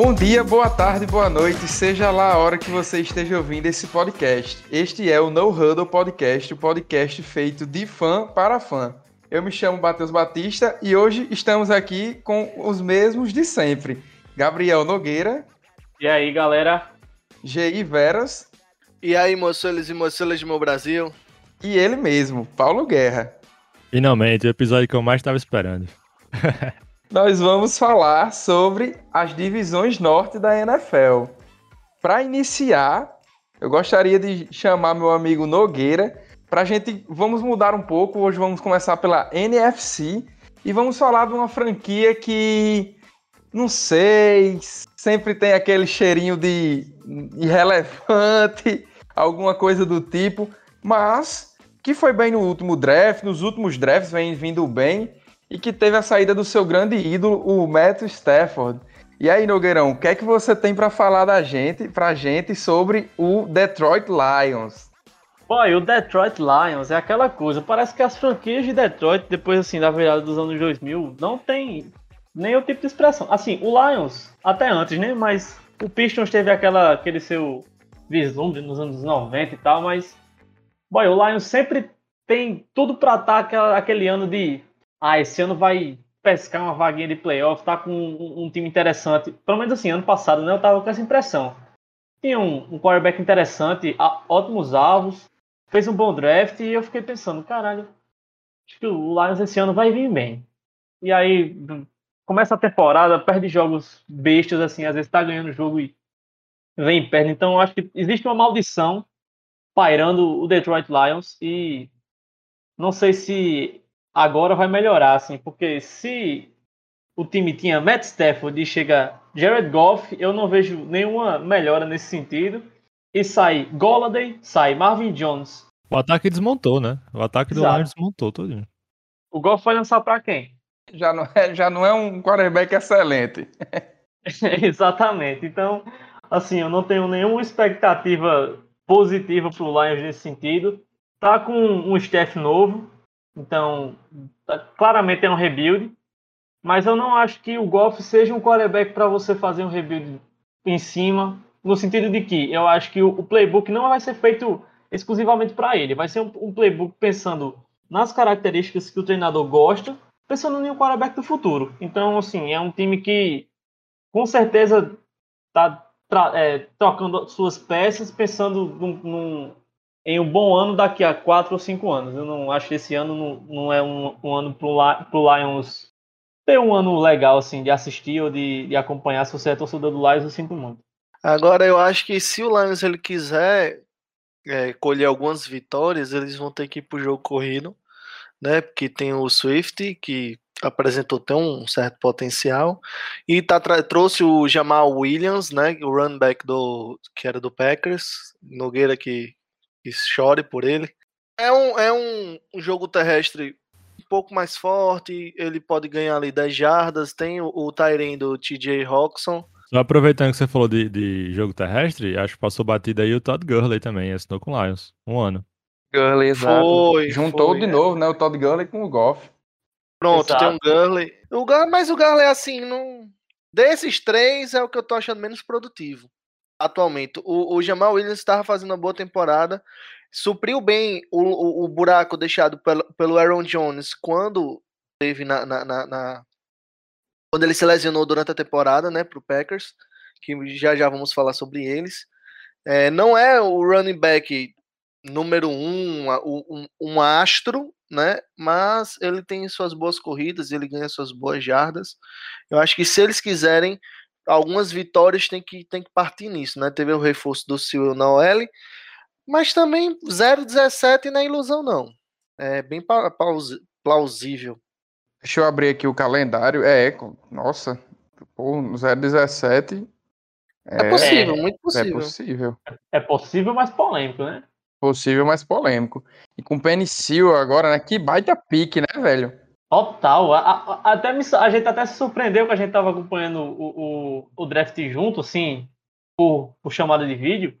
Bom dia, boa tarde, boa noite, seja lá a hora que você esteja ouvindo esse podcast. Este é o No Huddle Podcast, o podcast feito de fã para fã. Eu me chamo Matheus Batista e hoje estamos aqui com os mesmos de sempre. Gabriel Nogueira. E aí, galera? G.I. Veras. E aí, moçoles e moçolas do meu Brasil? E ele mesmo, Paulo Guerra. Finalmente, o episódio que eu mais estava esperando. Nós vamos falar sobre as divisões norte da NFL. Para iniciar, eu gostaria de chamar meu amigo Nogueira para a gente. Vamos mudar um pouco. Hoje vamos começar pela NFC e vamos falar de uma franquia que não sei, sempre tem aquele cheirinho de irrelevante, alguma coisa do tipo, mas que foi bem no último draft, nos últimos drafts vem vindo bem e que teve a saída do seu grande ídolo, o Matt Stafford. E aí, Nogueirão, o que é que você tem para falar da gente, pra gente sobre o Detroit Lions? Boy, o Detroit Lions é aquela coisa, parece que as franquias de Detroit, depois assim, da virada dos anos 2000, não tem nenhum tipo de expressão. Assim, o Lions, até antes, né, mas o Pistons teve aquela, aquele seu vislumbre nos anos 90 e tal, mas, boy, o Lions sempre tem tudo para estar tá aquele ano de ah, esse ano vai pescar uma vaguinha de playoff, tá com um, um, time interessante. Pelo menos assim, ano passado, né? Eu tava com essa impressão. Tinha um, um quarterback interessante, ótimos alvos, fez um bom draft e eu fiquei pensando, caralho, acho que o Lions esse ano vai vir bem. E aí começa a temporada, perde jogos bestas, assim, às vezes tá ganhando o jogo e vem e perde. Então acho que existe uma maldição pairando o Detroit Lions e não sei se agora vai melhorar, assim, porque se o time tinha Matt Stafford e chega Jared Goff, eu não vejo nenhuma melhora nesse sentido. E sai Golladay, sai Marvin Jones. O ataque desmontou, né? O ataque do Lions desmontou todinho. O Goff vai lançar para quem? Já não, é, já não é um quarterback excelente. Exatamente. Então, assim, eu não tenho nenhuma expectativa positiva pro Lions nesse sentido. Tá com um staff novo, então, tá, claramente é um rebuild. Mas eu não acho que o Goff seja um quarterback para você fazer um rebuild em cima, no sentido de que eu acho que o, playbook não vai ser feito exclusivamente para ele. Vai ser um, um, playbook pensando nas características que o treinador gosta, pensando em um quarterback do futuro. Então, assim, é um time que com certeza está é, trocando suas peças, pensando num, num, em um bom ano daqui a quatro ou cinco anos. Eu não acho que esse ano não, não é um, um ano para o Lions ter um ano legal assim de assistir ou de, de acompanhar. Se você é torcedor do Lions, eu sinto muito. Agora eu acho que se o Lions ele quiser é, colher algumas vitórias, eles vão ter que ir para o jogo corrido, né? Porque tem o Swift que apresentou até um certo potencial e tá trouxe o Jamal Williams, né? O running back do que era do Packers, Nogueira que que chore por ele. É um, é um, um jogo terrestre um pouco mais forte, ele pode ganhar ali 10 jardas, tem o, o Tyrene do TJ Roxon. Só aproveitando que você falou de, de jogo terrestre, acho que passou batida aí o Todd Gurley também, assinou com o Lions, um ano. Gurley, exato. Foi, Juntou foi, de é. novo, né, o Todd Gurley com o Goff. Pronto, exato. tem um Gurley. O Gurley. Mas o Gurley, assim, não... desses três é o que eu tô achando menos produtivo atualmente. O, o Jamal Williams estava fazendo uma boa temporada, supriu bem o, o, o, buraco deixado pelo, pelo Aaron Jones quando teve na, na, na, na, quando ele se lesionou durante a temporada, né, para o Packers, que já já vamos falar sobre eles. É, não é o running back número um, um, um astro, né? Mas ele tem suas boas corridas, ele ganha suas boas jardas. Eu acho que se eles quiserem algumas vitórias tem que, tem que partir nisso, né? Teve o reforço do Silvio na OL, mas também 0-17 não é ilusão, não. É bem plausível. Deixa eu abrir aqui o calendário. É, nossa, pô, 0-17. É, é, possível, muito é possível. É possível. É possível, mas polêmico, né? Possível, mas polêmico. E com o Penicil agora, né? Que baita pique, né, velho? Total. A, a, até me, a gente até se surpreendeu que a gente estava acompanhando o, o, o, draft junto, assim, por, por chamada de vídeo.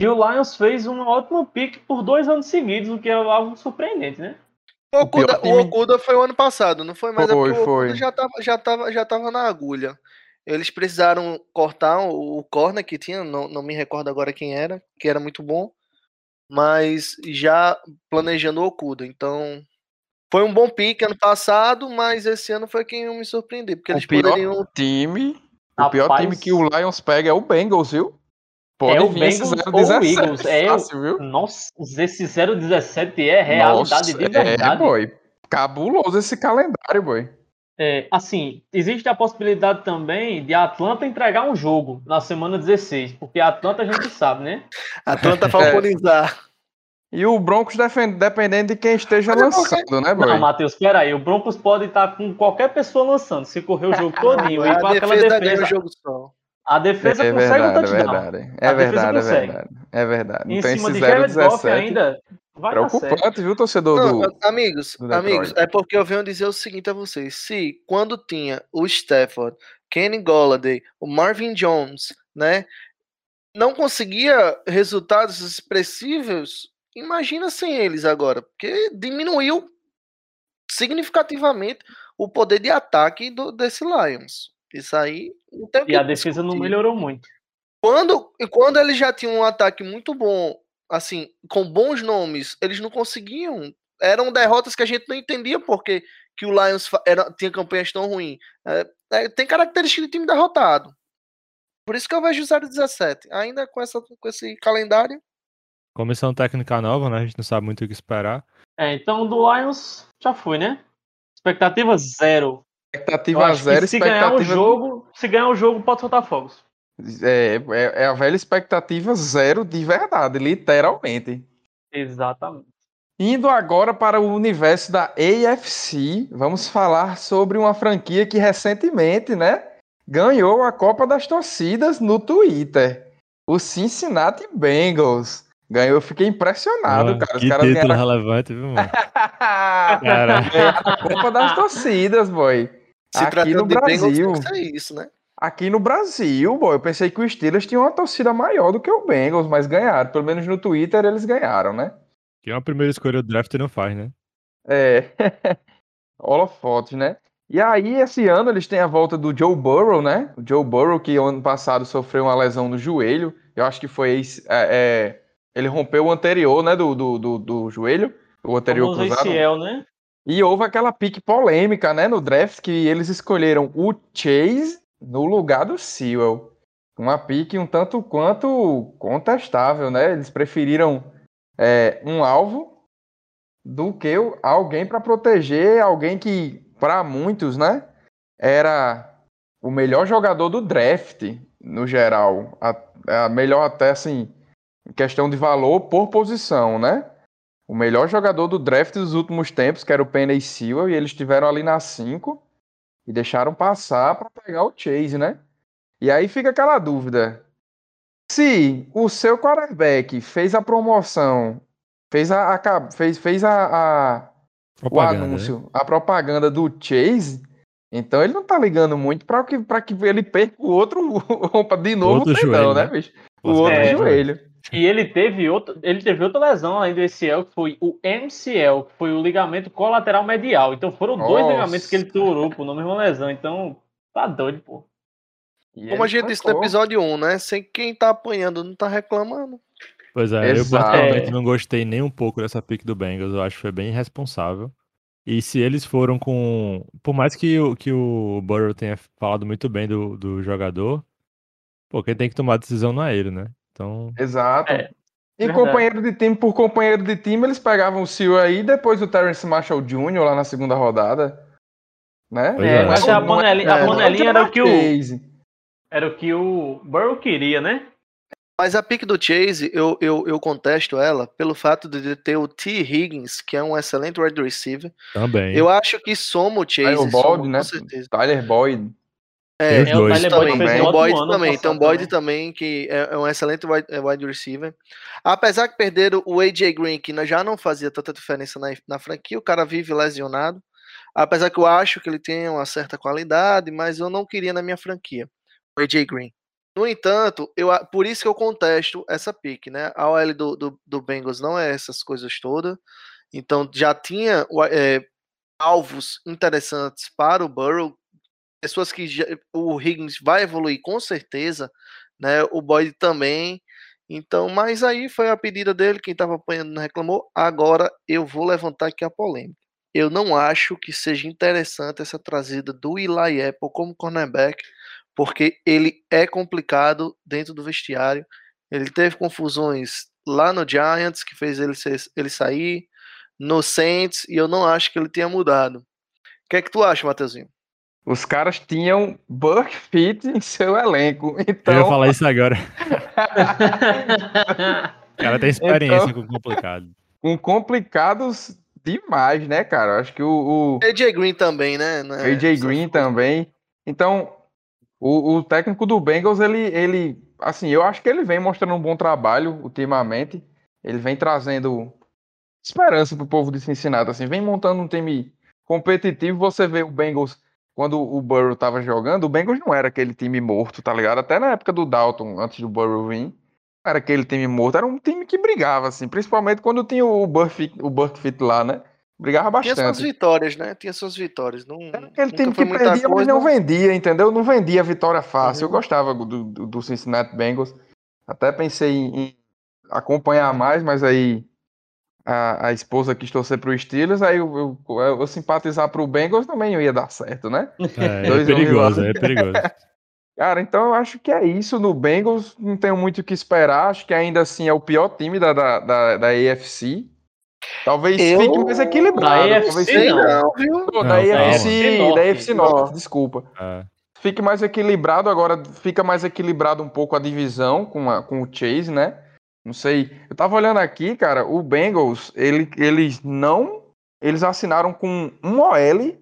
E o Lions fez um ótimo pick por dois anos seguidos, o que é algo surpreendente, né? O Okuda, o, Okuda foi o ano passado, não foi? Mas foi, é o foi. já tava, já, tava, já tava na agulha. eles precisaram cortar o, o corner que tinha, não, não me recordo agora quem era, que era muito bom, mas já planejando o Okuda. Então, foi um bom pique ano passado, mas esse ano foi quem me surpreendeu, porque o eles pior poderiam time, o pior Rapaz, time que o Lions pega é o Bengals, viu? Pode é o vir esse Bengals ou o 017 Eagles. É, fácil, viu? Nossa, esse 017 é realidade Nossa, de verdade. É, boy. Cabuloso esse calendário, boy. É, assim, existe a possibilidade também de a Atlanta entregar um jogo na semana 16, porque a Atlanta a gente sabe, né? Atlanta falconizar. E o Broncos defend- dependendo de quem esteja Mas é porque- lançando, né, boy? Não, Matheus, peraí, o Broncos pode estar com qualquer pessoa lançando, se correr o jogo todinho e com a aquela defesa defesa. jogo só. A defesa é consegue um verdade, é touchdown. verdade. É A defesa verdade, é consegue. verdade. É verdade. Em Então cima esse de Jared Goff 017 ainda vai dar certo. preocupante, viu, torcedor Não, do... amigos, do amigos, é porque eu venho dizer o seguinte a vocês. Se quando tinha o Stafford, Kenny Golladay, o Marvin Jones, né, não conseguia resultados expressivos, imagina sem eles agora, porque diminuiu significativamente o poder de ataque do, desse Lions. Isso aí não tem E a defesa não melhorou muito. Quando, e quando eles já tinham um ataque muito bom, assim, com bons nomes, eles não conseguiam. Eram derrotas que a gente não entendia porque que o Lions era, tinha campanhas tão ruins. É, é, tem característica de time derrotado. Por isso que eu vejo o 017. Ainda com, essa, com esse calendário. Comissão técnica nova, né? A gente não sabe muito o que esperar. É, então do Lions já foi, né? Expectativa zero. Expectativa zero, se ganhar o expectativa... jogo, se ganhar o jogo, pode soltar fogos. É, é, é a velha expectativa zero de verdade, literalmente. Exatamente. Indo agora para o universo da AFC, vamos falar sobre uma franquia que recentemente, né, ganhou a Copa das Torcidas no Twitter. O Cincinnati Bengals. Ganhou, eu fiquei impressionado, Ó, cara. Os que caras título ganharam relevante, viu, mano? Cara, ganharam a Copa das Torcidas, boy. Se Aqui no de Bengals, Brasil. tem que ser isso, né? Aqui no Brasil, boy, eu pensei que o Steelers tinha uma torcida maior do que o Bengals, mas ganharam. Pelo menos no Twitter eles ganharam, né? que é uma primeira escolha do draft não faz, né? É. Holofotes, né? E aí, esse ano, eles têm a volta do Joe Burrow, né? O Joe Burrow, que ano passado sofreu uma lesão no joelho. Eu acho que foi. é, é, ele rompeu o anterior, né? Do, do, do, do joelho. O anterior Famoso cruzado. ACL, né? E houve aquela pique polêmica, né? No draft, que eles escolheram o Chase no lugar do Sewell. Uma pique um tanto quanto contestável, né? Eles preferiram é, um alvo do que o- alguém para proteger alguém que, para muitos, né, era o melhor jogador do draft, no geral. A, a melhor até, assim, em questão de valor por posição, né? O melhor jogador do draft dos últimos tempos, que era o Penny Sewell, e eles estiveram ali na 5 e deixaram passar para pegar o Chase, né? E aí fica aquela dúvida. Se o seu quarterback fez a promoção, fez a, a fez, fez a, a- o né? anúncio, a propaganda do Chase, então ele não tá ligando muito para que, pra que ele perca o outro, de novo Outro o tendão, joelho, né, né? bicho? O outro é, joelho. E ele teve, outro, ele teve outra lesão além do ACL, que foi o MCL, que foi o ligamento colateral medial. Então foram dois Nossa. ligamentos que ele torou, pô, na mesma lesão. Então, tá doido, pô. E Como a gente disse no episódio 1, né? Sem quem tá apanhando não tá reclamando. Pois é, eu Exato. particularmente É. não gostei nem um pouco dessa pick do Bengals, eu acho que foi bem irresponsável. E se eles foram com. Por mais que o, que o Burrow tenha falado muito bem do, do jogador, pô, quem tem que tomar a decisão não é ele, né? Então, Exato. É, e verdade. companheiro de time por companheiro de time, eles pegavam o Seal aí, depois o Terrence Marshall Jr. lá na segunda rodada. Né? É, é. mas a panelinha, é- a não panelinha era o que o, Chase. era o que o Burrow queria, né? Mas a pick do Chase, eu, eu, eu contesto ela pelo fato de ter o T. Higgins, que é um excelente wide receiver. também. Eu acho que soma o Chase, Tyler soma, Boyd, com né? certeza. Tyler Boyd. É, É, o dois. Tyler também. Boyd fez Tem um Boyd também, tem o Boyd também. também, que é, é um excelente wide, é, wide receiver. Apesar que perderam o AJ Green, que já não fazia tanta diferença na, na franquia, o cara vive lesionado. Apesar que eu acho que ele tem uma certa qualidade, mas eu não queria na minha franquia. O AJ Green. No entanto, eu, por isso que eu contesto essa pick, né? A OL do, do, do Bengals não é essas coisas todas. Então já tinha é, alvos interessantes para o Burrow, pessoas que já, o Higgins vai evoluir com certeza, né? O Boyd também. Então, mas aí foi a pedida dele, quem estava apanhando não reclamou. Agora eu vou levantar aqui a polêmica. Eu não acho que seja interessante essa trazida do Eli Apple como cornerback, porque ele é complicado dentro do vestiário. Ele teve confusões lá no Giants, que fez ele, ser, ele sair, no Saints, e eu não acho que ele tenha mudado. O que é que tu acha, Matheusinho? Os caras tinham Burke Fit em seu elenco. Então... Eu ia falar isso agora. o cara tem experiência então, com complicado. Com complicados demais, né, cara? Acho que o. o... AJ Green também, né? É AJ Green também. Então, o, o, técnico do Bengals, ele, ele. Assim, eu acho que ele vem mostrando um bom trabalho ultimamente. Ele vem trazendo esperança pro povo de Cincinnati, assim, vem montando um time competitivo. Você vê o Bengals quando o Burrow tava jogando, o Bengals não era aquele time morto, tá ligado? Até na época do Dalton, antes do Burrow vir, era aquele time morto, era um time que brigava, assim, principalmente quando tinha o Burke, o lá, né? Brigava bastante. Tinha suas vitórias, né? Tinha suas vitórias. Não, era aquele time que perdia, coisa, mas não vendia, entendeu? Não vendia vitória fácil. Uhum. Eu gostava do, do, Cincinnati Bengals. Até pensei em acompanhar mais, mas aí a, a esposa quis torcer pro Steelers, aí eu, eu, eu simpatizar pro Bengals também ia dar certo, né? É, é perigoso, é perigoso. Cara, então eu acho que é isso no Bengals, não tenho muito o que esperar, acho que ainda assim é o pior time da, da, da, da AFC. Talvez eu... fique mais equilibrado. Da AFC talvez não, não, viu? Não, da AFC, Norte. da AFC Norte, desculpa. É. Fique mais equilibrado, agora fica mais equilibrado um pouco a divisão com, a, com o Chase, né? Não sei. Eu tava olhando aqui, cara, o Bengals, ele, eles não. Eles assinaram com um OL,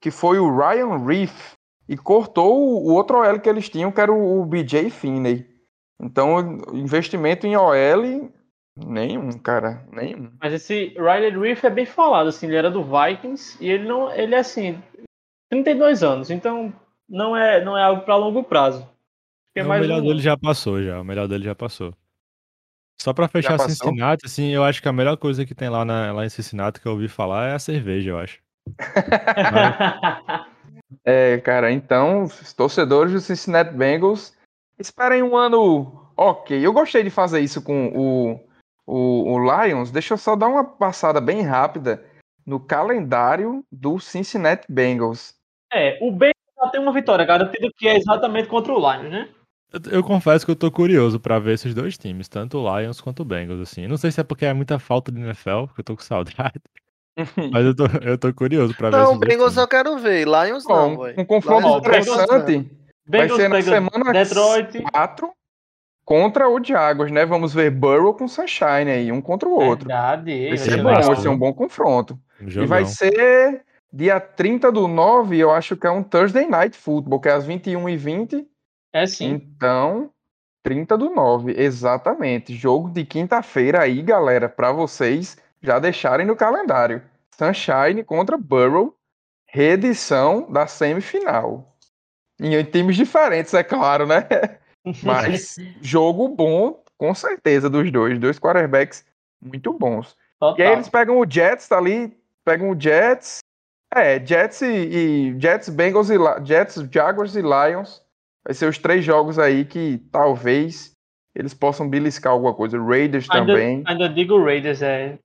que foi o Ryan Reef, e cortou o outro OL que eles tinham, que era o, BJ Finney. Então, investimento em OL, nenhum, cara, nenhum. Mas esse Ryan Reef é bem falado, assim, ele era do Vikings e ele não, ele é assim, 32 anos, então não é, não é algo para longo prazo. É o melhor um... dele já passou, já, o melhor dele já passou. Só pra fechar Cincinnati, assim, eu acho que a melhor coisa que tem lá, na, lá em Cincinnati que eu ouvi falar é a cerveja, eu acho. é, cara, então, os torcedores do Cincinnati Bengals, esperem um ano ok. Eu gostei de fazer isso com o, o, o Lions. Deixa eu só dar uma passada bem rápida no calendário do Cincinnati Bengals. É, o Bengals já tem uma vitória garantida que é exatamente contra o Lions, né? Eu, confesso que eu tô curioso para ver esses dois times, tanto o Lions quanto o Bengals, assim. Não sei se é porque é muita falta de NFL, porque eu tô com saudade. Mas eu tô, eu tô curioso pra ver. Não, Bengals eu quero ver, Lions não, Um confronto Lions, interessante. Bengals, vai ser na semana Detroit. 4 contra o Jaguars, né? Vamos ver Burrow com Sunshine aí, um contra o outro. Verdade. Vai ser bom, vai ser um bom confronto. Um e vai ser dia 30 do 9, eu acho que é um Thursday Night Football, que é às 21h20 é sim. Então, 30 do 9, exatamente. Jogo de quinta-feira aí, galera, para vocês já deixarem no calendário. Sunshine contra Burrow, reedição da semifinal. Em times diferentes, é claro, né? Mas jogo bom, com certeza, dos dois. Dois quarterbacks muito bons. Total. E aí eles pegam o Jets, tá ali, pegam o Jets. É, Jets e, e Jets, Bengals e Jets, Jaguars e Lions vai ser os três jogos aí que talvez eles possam beliscar alguma coisa. Raiders ainda, também. Ainda digo Raiders, é.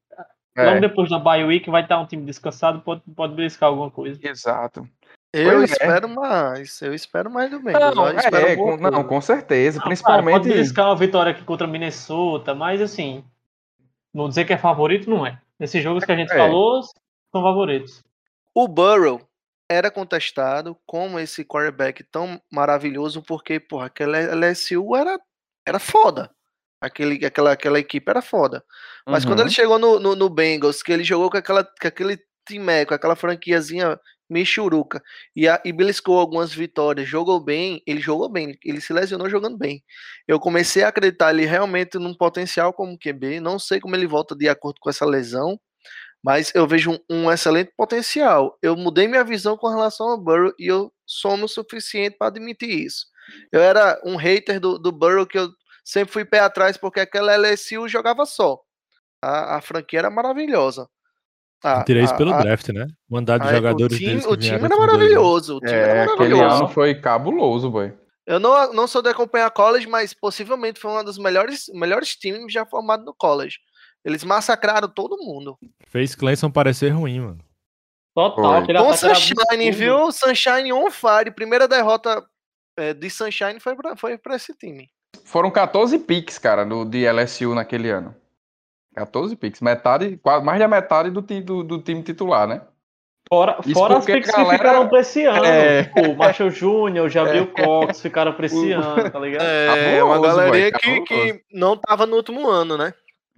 é. Logo depois da bye week vai estar um time descansado, pode, pode beliscar alguma coisa. Exato. Eu pois é. espero é. mais, eu espero mais do Bengals. Não, é, com, não, com certeza, não, principalmente... Cara, pode beliscar uma vitória aqui contra Minnesota, mas assim, não dizer que é favorito, não é. Nesses jogos que a gente é. falou, são favoritos. O Burrow, era contestado como esse quarterback tão maravilhoso, porque, porra, aquela LSU era, era foda. Aquele, aquela, aquela equipe era foda. Mas uhum. quando ele uhum. chegou no, no, no, Bengals, que ele jogou com, aquela, com aquele time, com aquela franquiazinha michuruca, e, a, e beliscou algumas vitórias, jogou bem, ele jogou bem, ele se lesionou jogando bem. Eu comecei a acreditar ele realmente num potencial como QB, não sei como ele volta de acordo com essa lesão, mas eu vejo um, um, excelente potencial. Eu mudei minha visão com relação ao Burrow e eu somo o suficiente para admitir isso. Eu era um hater do, do Burrow que eu sempre fui pé atrás porque aquela LSU jogava só. A, a franquia era maravilhosa. A, Tirei isso a- pelo a- draft, né? Mandar de a- jogadores o time, deles que o time vieram era maravilhoso. O time É, era aquele maravilhoso. ano foi cabuloso, boy. Eu não, não sou de acompanhar college, mas possivelmente foi um dos melhores, melhores times já formados no college. Eles massacraram todo mundo. Fez Clemson parecer ruim, mano. Total, Com Sunshine, viu? Sunshine on fire. Primeira derrota é, de Sunshine foi pra, foi pra esse time. Foram 14 picks, cara, do, de LSU naquele ano. 14 picks. Metade, quase mais da metade do, do, do time titular, né? Fora, Isso fora as picks galera- que ficaram pra esse ano. É. Tipo, o Marshall Jr., o Jabril Cox ficaram pra esse ano, tá ligado? É, uma Cabuloso, galerinha boy, que, que não tava no último ano, né?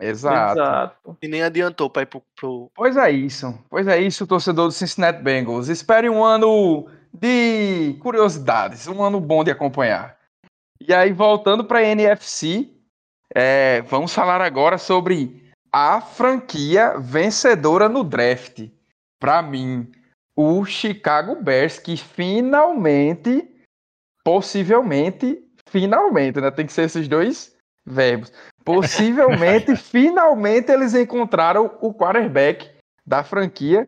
Exato. Exato. E nem adiantou pra ir pro. pro- Pois é isso. Pois é isso, torcedor do Cincinnati Bengals. Espere um ano de curiosidades, um ano bom de acompanhar. E aí, voltando para a NFC, é, vamos falar agora sobre a franquia vencedora no draft. Para mim, o Chicago Bears, que finalmente, possivelmente, finalmente, né? Tem que ser esses dois verbos. Possivelmente, finalmente, eles encontraram o quarterback da franquia,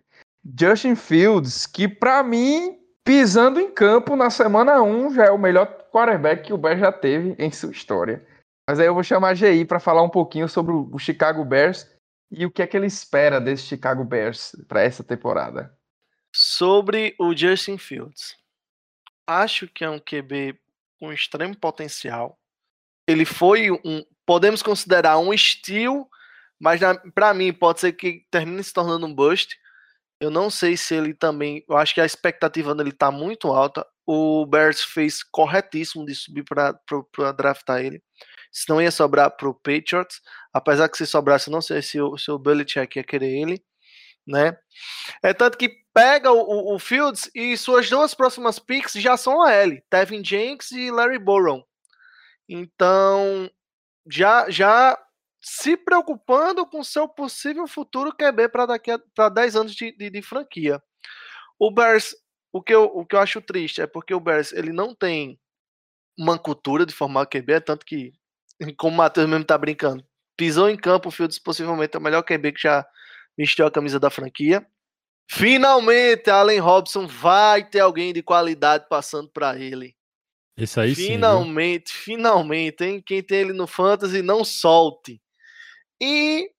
Justin Fields, que para mim, pisando em campo na semana 1, já é o melhor quarterback que o Bears já teve em sua história. Mas aí eu vou chamar a GI para falar um pouquinho sobre o Chicago Bears e o que é que ele espera desse Chicago Bears para essa temporada. Sobre o Justin Fields. Acho que é um QB com extremo potencial. Ele foi um. Podemos considerar um estilo, mas para mim pode ser que termine se tornando um bust. Eu não sei se ele também. Eu acho que a expectativa dele tá muito alta. O Bears fez corretíssimo de subir para draftar ele. Senão ia sobrar para o Patriots. Apesar que se sobrasse, eu não sei se o, se o Belichick ia querer ele. Né? É tanto que pega o, o, o Fields e suas duas próximas picks já são a L, Tevin Jenks e Larry Boron. Então, já já se preocupando com seu possível futuro QB para daqui a para 10 anos de, de, de, franquia. O Bears, o que, eu, o que eu acho triste é porque o Bears ele não tem uma cultura de formar QB, é tanto que, como o Matheus mesmo tá brincando, pisou em campo, o Fields possivelmente é o melhor QB que já vestiu a camisa da franquia. Finalmente, Allen Robson vai ter alguém de qualidade passando para ele. Isso aí finalmente, sim, finalmente, hein? Quem tem ele no Fantasy, não solte. E,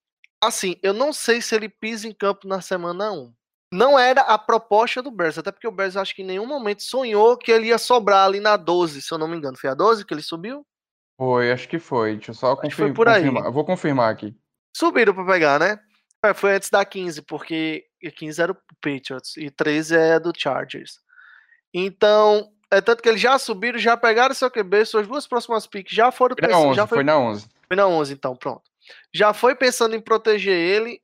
assim, eu não sei se ele pisa em campo na semana 1. Não era a proposta do Bears, até porque o Bears acho que em nenhum momento sonhou que ele ia sobrar ali na 12, se eu não me engano. Foi a 12 que ele subiu? Foi, acho que foi. Deixa eu só confirmar. foi por aí. Vou confirmar aqui. Subiram para pegar, né? É, foi antes da 15, porque 15 era o Patriots e 13 é do Chargers. Então, é tanto que eles já subiram, já pegaram seu QB, suas duas próximas picks já foram Foi na 11, já foi... foi na 11. Foi na 11, então, pronto. Já foi pensando em proteger ele.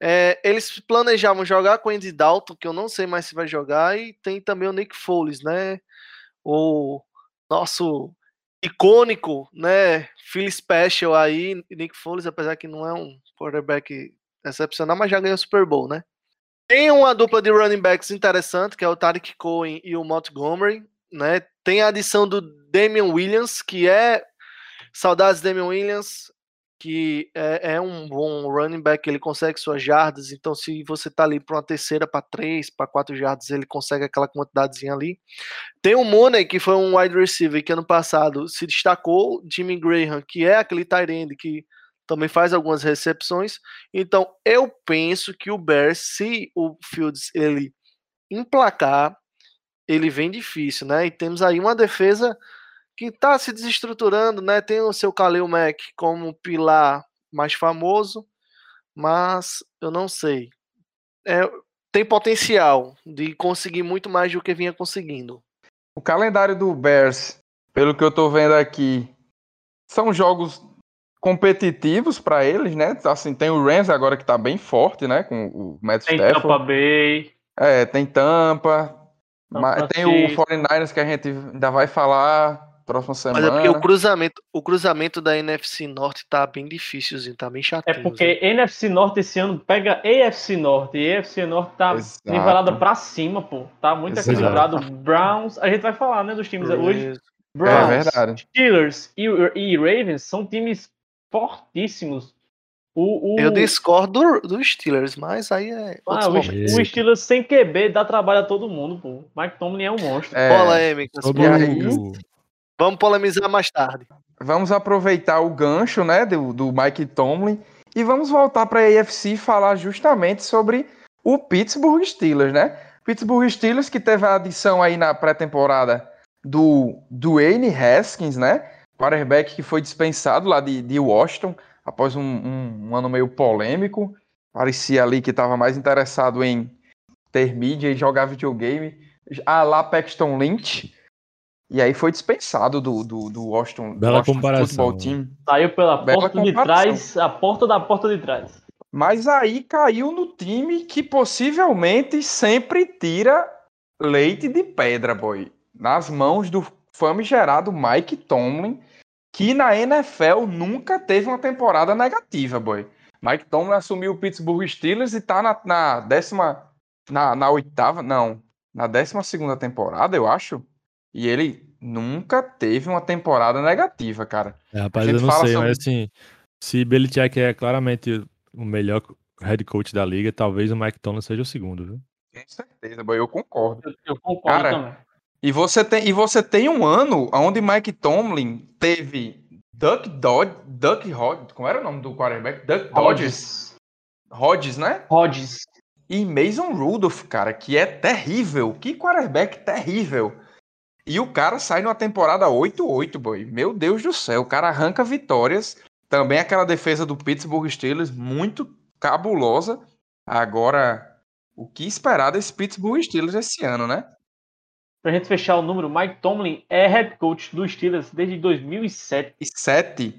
É, eles planejavam jogar com o Andy Dalton, que eu não sei mais se vai jogar, e tem também o Nick Foles, né? O nosso icônico, né? Phil Special aí, Nick Foles, apesar que não é um quarterback excepcional, mas já ganhou o Super Bowl, né? Tem uma dupla de running backs interessante, que é o Tariq Cohen e o Montgomery, né? Tem a adição do Damian Williams, que é saudades Damian Williams, que é, é, um bom running back, ele consegue suas jardas, então se você tá ali para uma terceira, para três, para quatro jardas, ele consegue aquela quantidadezinha ali. Tem o Money, que foi um wide receiver que ano passado se destacou, Jimmy Graham, que é aquele tight end que também faz algumas recepções. Então, eu penso que o Bears, se o Fields ele emplacar, ele vem difícil, né? E temos aí uma defesa que está se desestruturando, né? Tem o seu Kalil Mack como pilar mais famoso, mas eu não sei. É, tem potencial de conseguir muito mais do que vinha conseguindo. O calendário do Bears, pelo que eu tô vendo aqui, são jogos competitivos para eles, né? Assim, tem o Rams agora que tá bem forte, né? Com o Matt Tem Stafford. Tampa Bay. É, tem Tampa. Mas tem o Francisco. 49ers que a gente ainda vai falar próxima semana. Mas é porque o cruzamento, o cruzamento da NFC Norte tá bem difícilzinho, tá bem chato. É porque NFC Norte esse ano pega AFC Norte. E AFC Norte tá Exato. nivelada pra cima, pô. Tá muito Exato. equilibrado. Browns, a gente vai falar, né, dos times hoje. É Browns, verdade. Steelers e, e Ravens são times fortíssimos. O, o... Eu discordo do, do Steelers, mas aí é. Ah, o, o Steelers sem QB dá trabalho a todo mundo, pô. Mike Tomlin é um monstro. É, Polêmicas. Sobre E aí? polêmicas. o- Vamos polemizar mais tarde. Vamos aproveitar o gancho, né, do, do Mike Tomlin e vamos voltar para a AFC e falar justamente sobre o Pittsburgh Steelers, né? Pittsburgh Steelers que teve a adição aí na pré-temporada do Dwayne Haskins, né? Quarterback que foi dispensado lá de, de Washington após um, um- um ano meio polêmico. Parecia ali que estava mais interessado em ter mídia e jogar videogame. A lá Paxton Lynch. E aí foi dispensado do, do, do Washington, Bela Washington comparação, Football né? Team. Saiu pela Bela porta de comparação. trás, a porta da porta de trás. Mas aí caiu no time que possivelmente sempre tira leite de pedra, boy. Nas mãos do famigerado Mike Tomlin, que na NFL nunca teve uma temporada negativa, boy. Mike Tomlin assumiu o Pittsburgh Steelers e tá na, na décima. Na, na oitava, não. Na décima segunda temporada, eu acho. E ele nunca teve uma temporada negativa, cara. É, rapaz, eu não sei, sobre- mas assim, se Belichick é claramente o melhor head coach da liga, talvez o Mike Tomlin seja o segundo, viu? Com certeza, boy. Eu concordo. Eu, eu concordo Cara, também. E você tem, e você tem um ano onde Mike Tomlin teve Duck Dodge, Duck Rod, como era o nome do quarterback? Duck Dodgers, Rodgers, né? Rodgers. E Mason Rudolph, cara, que é terrível. Que quarterback terrível. E o cara sai numa temporada 8-8, boy. Meu Deus do céu, o cara arranca vitórias. Também aquela defesa do Pittsburgh Steelers, muito cabulosa. Agora, o que esperar desse Pittsburgh Steelers esse ano, né? Pra gente fechar o número, Mike Tomlin é head coach dos Steelers desde 2007. E 7.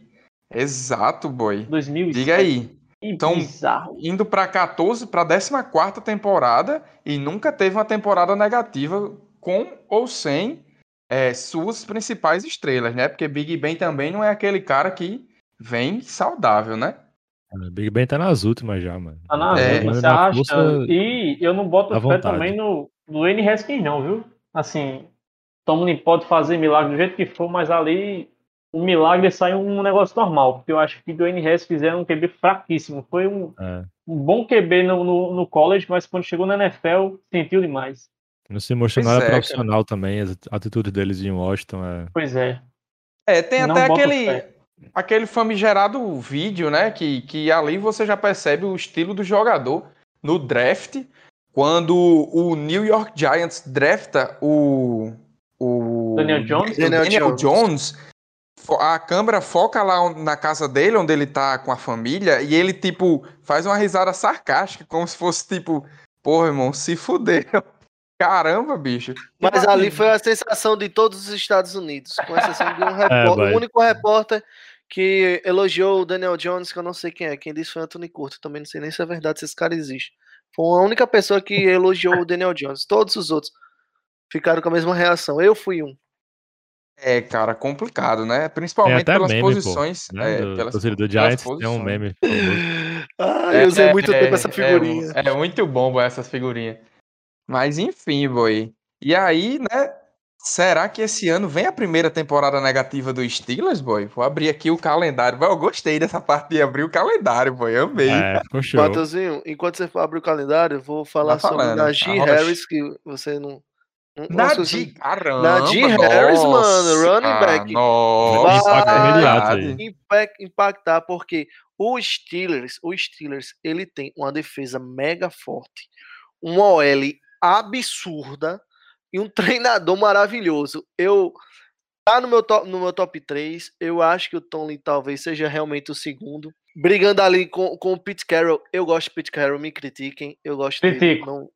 Exato, boy. 2007. Diga aí. Que Então, bizarro. Indo para 14, para 14 temporada e nunca teve uma temporada negativa com ou sem é, suas principais estrelas, né? Porque Big Ben também não é aquele cara que vem saudável, né? O Big Ben tá nas últimas já, mano. Tá na É, mas você acha? força E eu não boto fé vontade. também no, no N. Haskins, não, viu? Assim, Tomlin pode fazer milagre do jeito que for, mas ali um milagre sai um negócio normal. Porque eu acho que o N. Haskins era um QB fraquíssimo. Foi um, É, um bom QB no, no, no college, mas quando chegou na NFL, sentiu demais. não se mostrou Pois nada é, cara. profissional também, as atitudes deles em Washington. É... Pois é. É, tem Não até aquele, fé. aquele famigerado vídeo, né? Que, que ali você já percebe o estilo do jogador no draft. Quando o New York Giants drafta o. o Daniel Jones? o Daniel, Daniel Jones. A câmera foca lá na casa dele, onde ele tá com a família, e ele, tipo, faz uma risada sarcástica, como se fosse tipo, porra, irmão, se fuderam. Caramba, bicho. Mas ali foi a sensação de todos os Estados Unidos, com exceção de um repórter, o único repórter que elogiou o Daniel Jones, que eu não sei quem é. Quem disse foi Anthony Curto. Também não sei nem se é verdade se esse cara existe. Foi a única pessoa que elogiou o Daniel Jones. Todos os outros ficaram com a mesma reação. Eu fui um. É, cara, complicado, né? Principalmente pelas meme, pô, posições. né? é, do, pelas, do pelas Giants tem um posições. meme. Ah, eu usei muito É, tempo essa é, figurinha. É, é muito bom boy, essas figurinhas. Mas enfim, boy. E aí, né? Será que esse ano vem a primeira temporada negativa do Steelers, boy? Vou abrir aqui o calendário. Boy, eu gostei dessa parte de abrir o calendário, boy. Amei. É. Matheusinho, enquanto você abre o calendário, eu vou falar Vai sobre Najee. Harris, que você não. você- caramba. Najee Harris, mano, running back. Nossa, Impacto Vai impactar, porque o Steelers, o Steelers, ele tem uma defesa mega forte, uma OL absurda e um treinador maravilhoso. Eu tá no meu top, no meu top 3. Eu acho que o Tomlin talvez seja realmente o segundo. Brigando ali com, com o Pete Carroll. Eu gosto de Pete Carroll, me critiquem. Eu gosto dele. Critico. Não,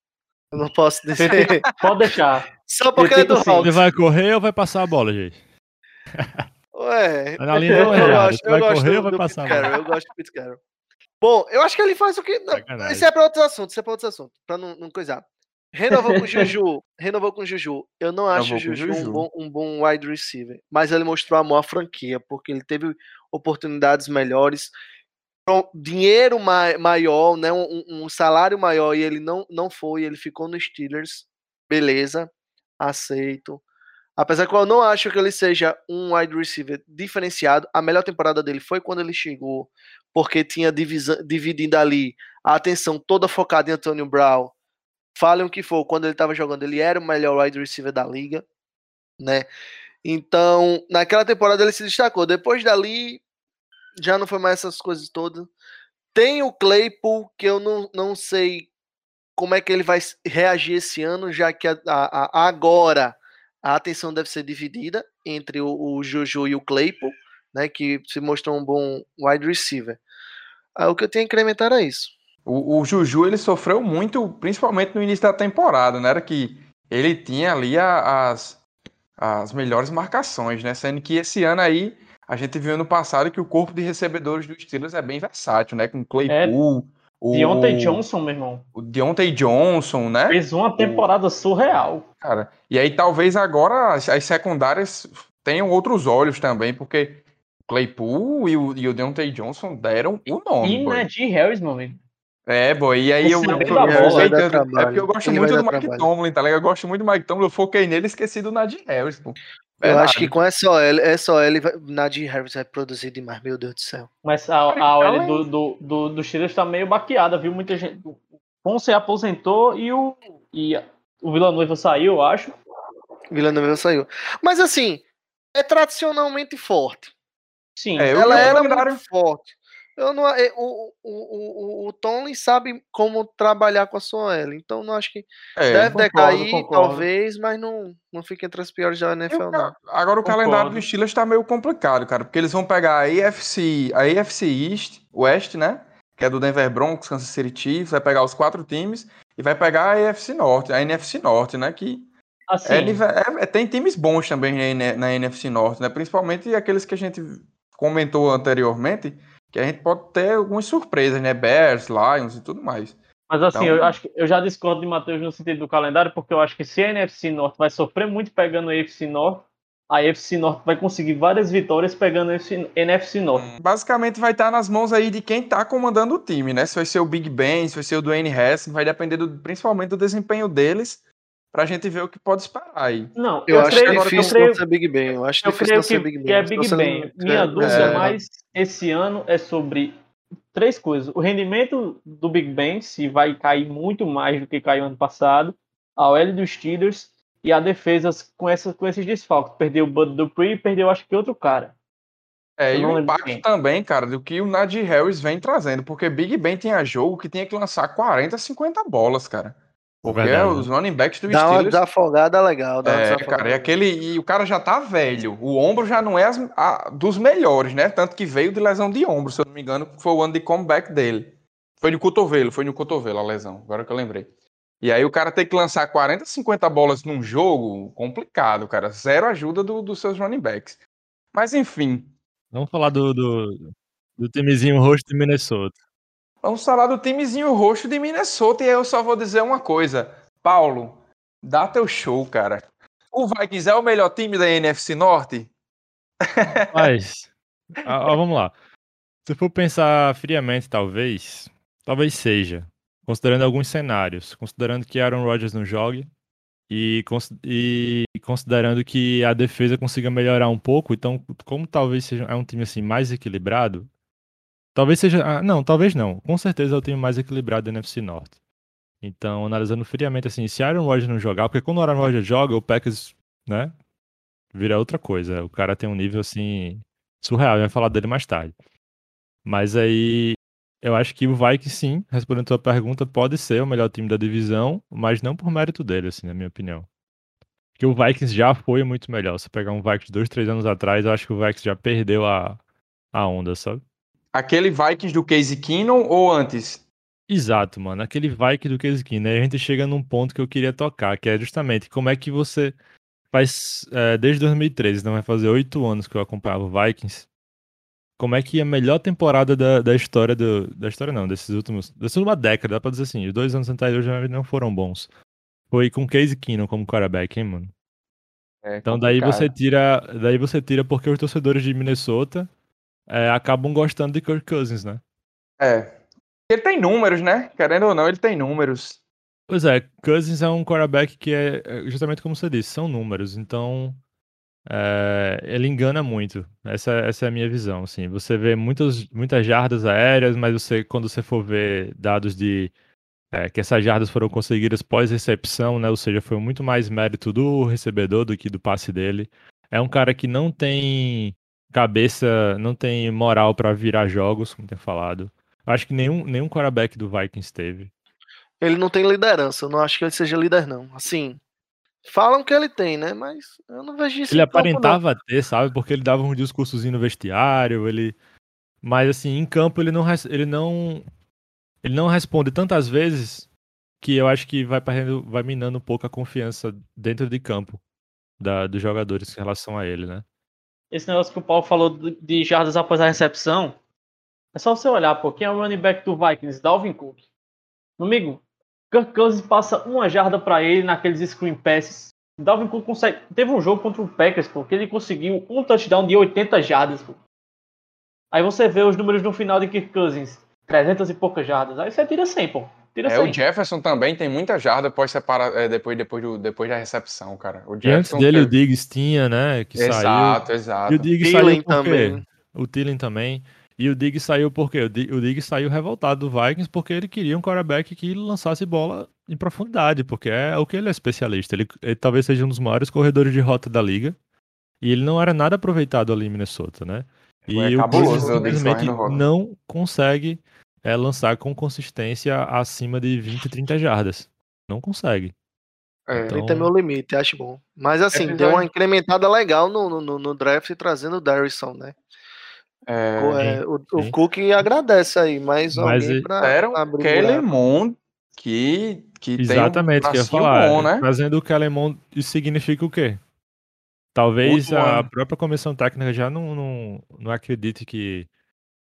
eu não posso dizer. Critico. Pode deixar. Só porque é do Critico. Hawks. Você vai correr ou vai passar a bola, gente? Ué, Na linha não é eu errado. gosto, eu vai gosto correr do, ou vai do passar Pete a bola? Carroll. Eu gosto do Pete Carroll. Bom, eu acho que ele faz o que. Isso é para outro assunto, isso é para outro assunto, para não, não coisar. Renovou com o Juju. Renovou com o Juju. Eu não acho o Juju, Juju. Um, bom, um bom wide receiver. Mas ele mostrou amor à franquia, porque ele teve oportunidades melhores. com Dinheiro ma- maior, né? Um, um- salário maior, e ele não, não foi, ele ficou no Steelers. Beleza, aceito. Apesar que eu não acho que ele seja um wide receiver diferenciado, a melhor temporada dele foi quando ele chegou, porque tinha dividindo ali a atenção toda focada em Antonio Brown. Falem o que for, quando ele estava jogando, ele era o melhor wide receiver da liga, né? Então, naquela temporada ele se destacou. Depois dali, já não foi mais essas coisas todas. Tem o Claypool, que eu não, não sei como é que ele vai reagir esse ano, já que a, a, a agora a atenção deve ser dividida entre o, o Jojo e o Claypool, né, que se mostrou um bom wide receiver. Ah, o que eu tenho a incrementar é isso. O, o Juju ele sofreu muito, principalmente no início da temporada, né? Era que ele tinha ali a, as, as melhores marcações, né? Sendo que esse ano aí a gente viu no passado que o corpo de recebedores dos Steelers é bem versátil, né? Com Claypool, é, o Deontay Johnson, meu irmão. O Deontay Johnson, né? Fez uma temporada o... surreal. Cara, e aí talvez agora as, as secundárias tenham outros olhos também, porque Claypool e o, e o Deontay Johnson deram o nome. E Najee Harris, meu amigo. É, boy, e aí eu, eu, eu, eu é porque eu gosto Ele muito do Mike trabalho. Tomlin, tá ligado? Eu gosto muito do Mike Tomlin, eu foquei nele e esqueci do Najee Harris, pô. Eu acho que com essa OL, essa OL Nadir Harris vai produzir demais, meu Deus do céu. Mas a, a OL do, do, do, do Steelers tá meio baqueada, viu? Muita gente. O Ponce aposentou e o, e o Villanueva saiu, eu acho. Villanueva saiu. Mas assim, é tradicionalmente forte. Sim, é, ela era muito forte. Eu não, é, o, o, o, o Tomlin sabe como trabalhar com a sua L, então não acho que é, deve concordo, decair, concordo. talvez, mas não, não fica entre as piores da NFL, eu, não. Agora o concordo. calendário do Steelers está meio complicado, cara, porque eles vão pegar a AFC, a AFC East, West, né? Que é do Denver Broncos, Kansas City Chiefs, vai pegar os quatro times e vai pegar a AFC Norte, a NFC Norte, né? Que assim. é, é, é, tem times bons também na, na NFC Norte, né? Principalmente aqueles que a gente comentou anteriormente que a gente pode ter algumas surpresas, né? Bears, Lions e tudo mais. Mas assim, então... eu acho que eu já discordo de Matheus no sentido do calendário, porque eu acho que se a NFC Norte vai sofrer muito pegando a NFC Norte, a NFC Norte vai conseguir várias vitórias pegando a NFC Norte. Hum, basicamente vai estar nas mãos aí de quem está comandando o time, né? Se vai ser o Big Ben, se vai ser o Dwayne Haskins, vai depender do, principalmente do desempenho deles pra gente ver o que pode esperar aí. Não, eu, eu acho creio, que é difícil creio, ser Big Ben. Eu acho eu difícil ser Big Ben. Que é Big Ben. Minha é, dúvida é... mais esse ano é sobre três coisas. O rendimento do Big Ben, se vai cair muito mais do que caiu ano passado, a OL dos Steelers e a defesa com, essas, com esses desfalques. Perdeu o Bud Dupree e perdeu acho que outro cara. É, e o impacto também, cara, do que o Najee Harris vem trazendo, porque Big Ben tinha jogo que tinha que lançar 40, 50 bolas, cara. Porque Verdade. os running backs do dá Steelers... Dá uma desafogada legal. Dá é, cara, e, aquele, e o cara já tá velho. O ombro já não é as, a, dos melhores, né? Tanto que veio de lesão de ombro, se eu não me engano, foi o ano de comeback dele. Foi no cotovelo, foi no cotovelo a lesão, agora que eu lembrei. E aí o cara tem que lançar 40, 50 bolas num jogo, complicado, cara. Zero ajuda do, dos seus running backs. Mas enfim. Vamos falar do, do, do timezinho roxo de Minnesota. Vamos falar do timezinho roxo de Minnesota e aí eu só vou dizer uma coisa. Paulo, dá teu show, cara. O Vikings é o melhor time da NFC Norte? Mas, vamos lá. Se for pensar friamente, talvez, talvez seja. Considerando alguns cenários. Considerando que Aaron Rodgers não jogue. E, e considerando que a defesa consiga melhorar um pouco. Então, como talvez seja é um time assim mais equilibrado, Talvez seja. Ah, não, talvez não. Com certeza é o time mais equilibrado da NFC Norte. Então, analisando friamente assim, se Aaron Rodgers não jogar, porque quando o Aaron Rodgers joga, o Packers, né, vira outra coisa. O cara tem um nível assim surreal, a gente vai falar dele mais tarde. Mas aí eu acho que o Vikings sim, respondendo a tua pergunta, pode ser o melhor time da divisão, mas não por mérito dele, assim, na minha opinião. Porque o Vikings já foi muito melhor. Se pegar um Vikings dois, três anos atrás, eu acho que o Vikings já perdeu a, a onda, sabe? Aquele Vikings do Case Keenum ou antes? Exato, mano. Aquele Vikings do Case Keenum. Aí a gente chega num ponto que eu queria tocar, que é justamente como é que você faz é, desde 2013, então vai fazer oito anos que eu acompanhava o Vikings. Como é que a melhor temporada da, da história do, da história não, desses últimos, dessa última década, dá pra dizer assim, os dois anos anteriores já não foram bons. Foi com Case Keenum como quarterback, hein, mano? É então daí você tira, daí você tira porque os torcedores de Minnesota é, acabam gostando de Kirk Cousins, né? É. Ele tem números, né? Querendo ou não, ele tem números. Pois é, Cousins é um quarterback que é, é justamente como você disse, são números. Então, é, ele engana muito. Essa, essa é a minha visão. Assim. Você vê muitas, muitas jardas aéreas, mas você, quando você for ver dados de é, que essas jardas foram conseguidas pós-recepção, né? Ou seja, foi muito mais mérito do recebedor do que do passe dele. É um cara que não tem cabeça, não tem moral para virar jogos, como tem falado. Acho que nenhum, nenhum quarterback do Vikings teve. Ele não tem liderança, eu não acho que ele seja líder, não. Assim, falam que ele tem, né? Mas eu não vejo isso. Ele aparentava campo, ter, sabe? Porque ele dava um discursozinho no vestiário, ele. Mas assim, em campo ele não, ele não ele não responde tantas vezes que eu acho que vai, vai minando um pouco a confiança dentro de campo da, dos jogadores em relação a ele, né? Esse negócio que o Paulo falou de jardas após a recepção, é só você olhar, pô, quem é o running back do Vikings? Dalvin Cook. Amigo, Kirk Cousins passa uma jarda para ele naqueles screen passes. Dalvin Cook consegue. Teve um jogo contra o Packers, pô, que ele conseguiu um touchdown de 80 jardas, pô. Aí você vê os números no final de Kirk Cousins. 300 e poucas jardas. Aí você tira 100, pô. Tira 100. É, o Jefferson também tem muita jarda depois, separa, é, depois, depois, do, depois da recepção, cara. O Jefferson e antes dele teve... o Diggs tinha, né? Que exato, saiu. exato. E o Diggs saiu também. O Tillen também. E o Diggs saiu por quê? O Diggs saiu revoltado do Vikings porque ele queria um quarterback que lançasse bola em profundidade, porque é o que ele é especialista. Ele, ele talvez seja um dos maiores corredores de rota da liga. E ele não era nada aproveitado ali em Minnesota, né? E é o Diggs simplesmente não consegue é lançar com consistência acima de 20, 30 jardas. Não consegue. É, então... 30 é meu limite, acho bom. Mas assim, é deu uma incrementada legal no, no, no draft trazendo o Darrison, né? É, é, o, o Cook agradece aí, mais mas alguém pra era o Kellen Mond que, que Exatamente, tem um que eu ia falar. Bom, né? Trazendo o Kellen Mond, isso significa o quê? Talvez a própria comissão técnica já não, não, não acredite que,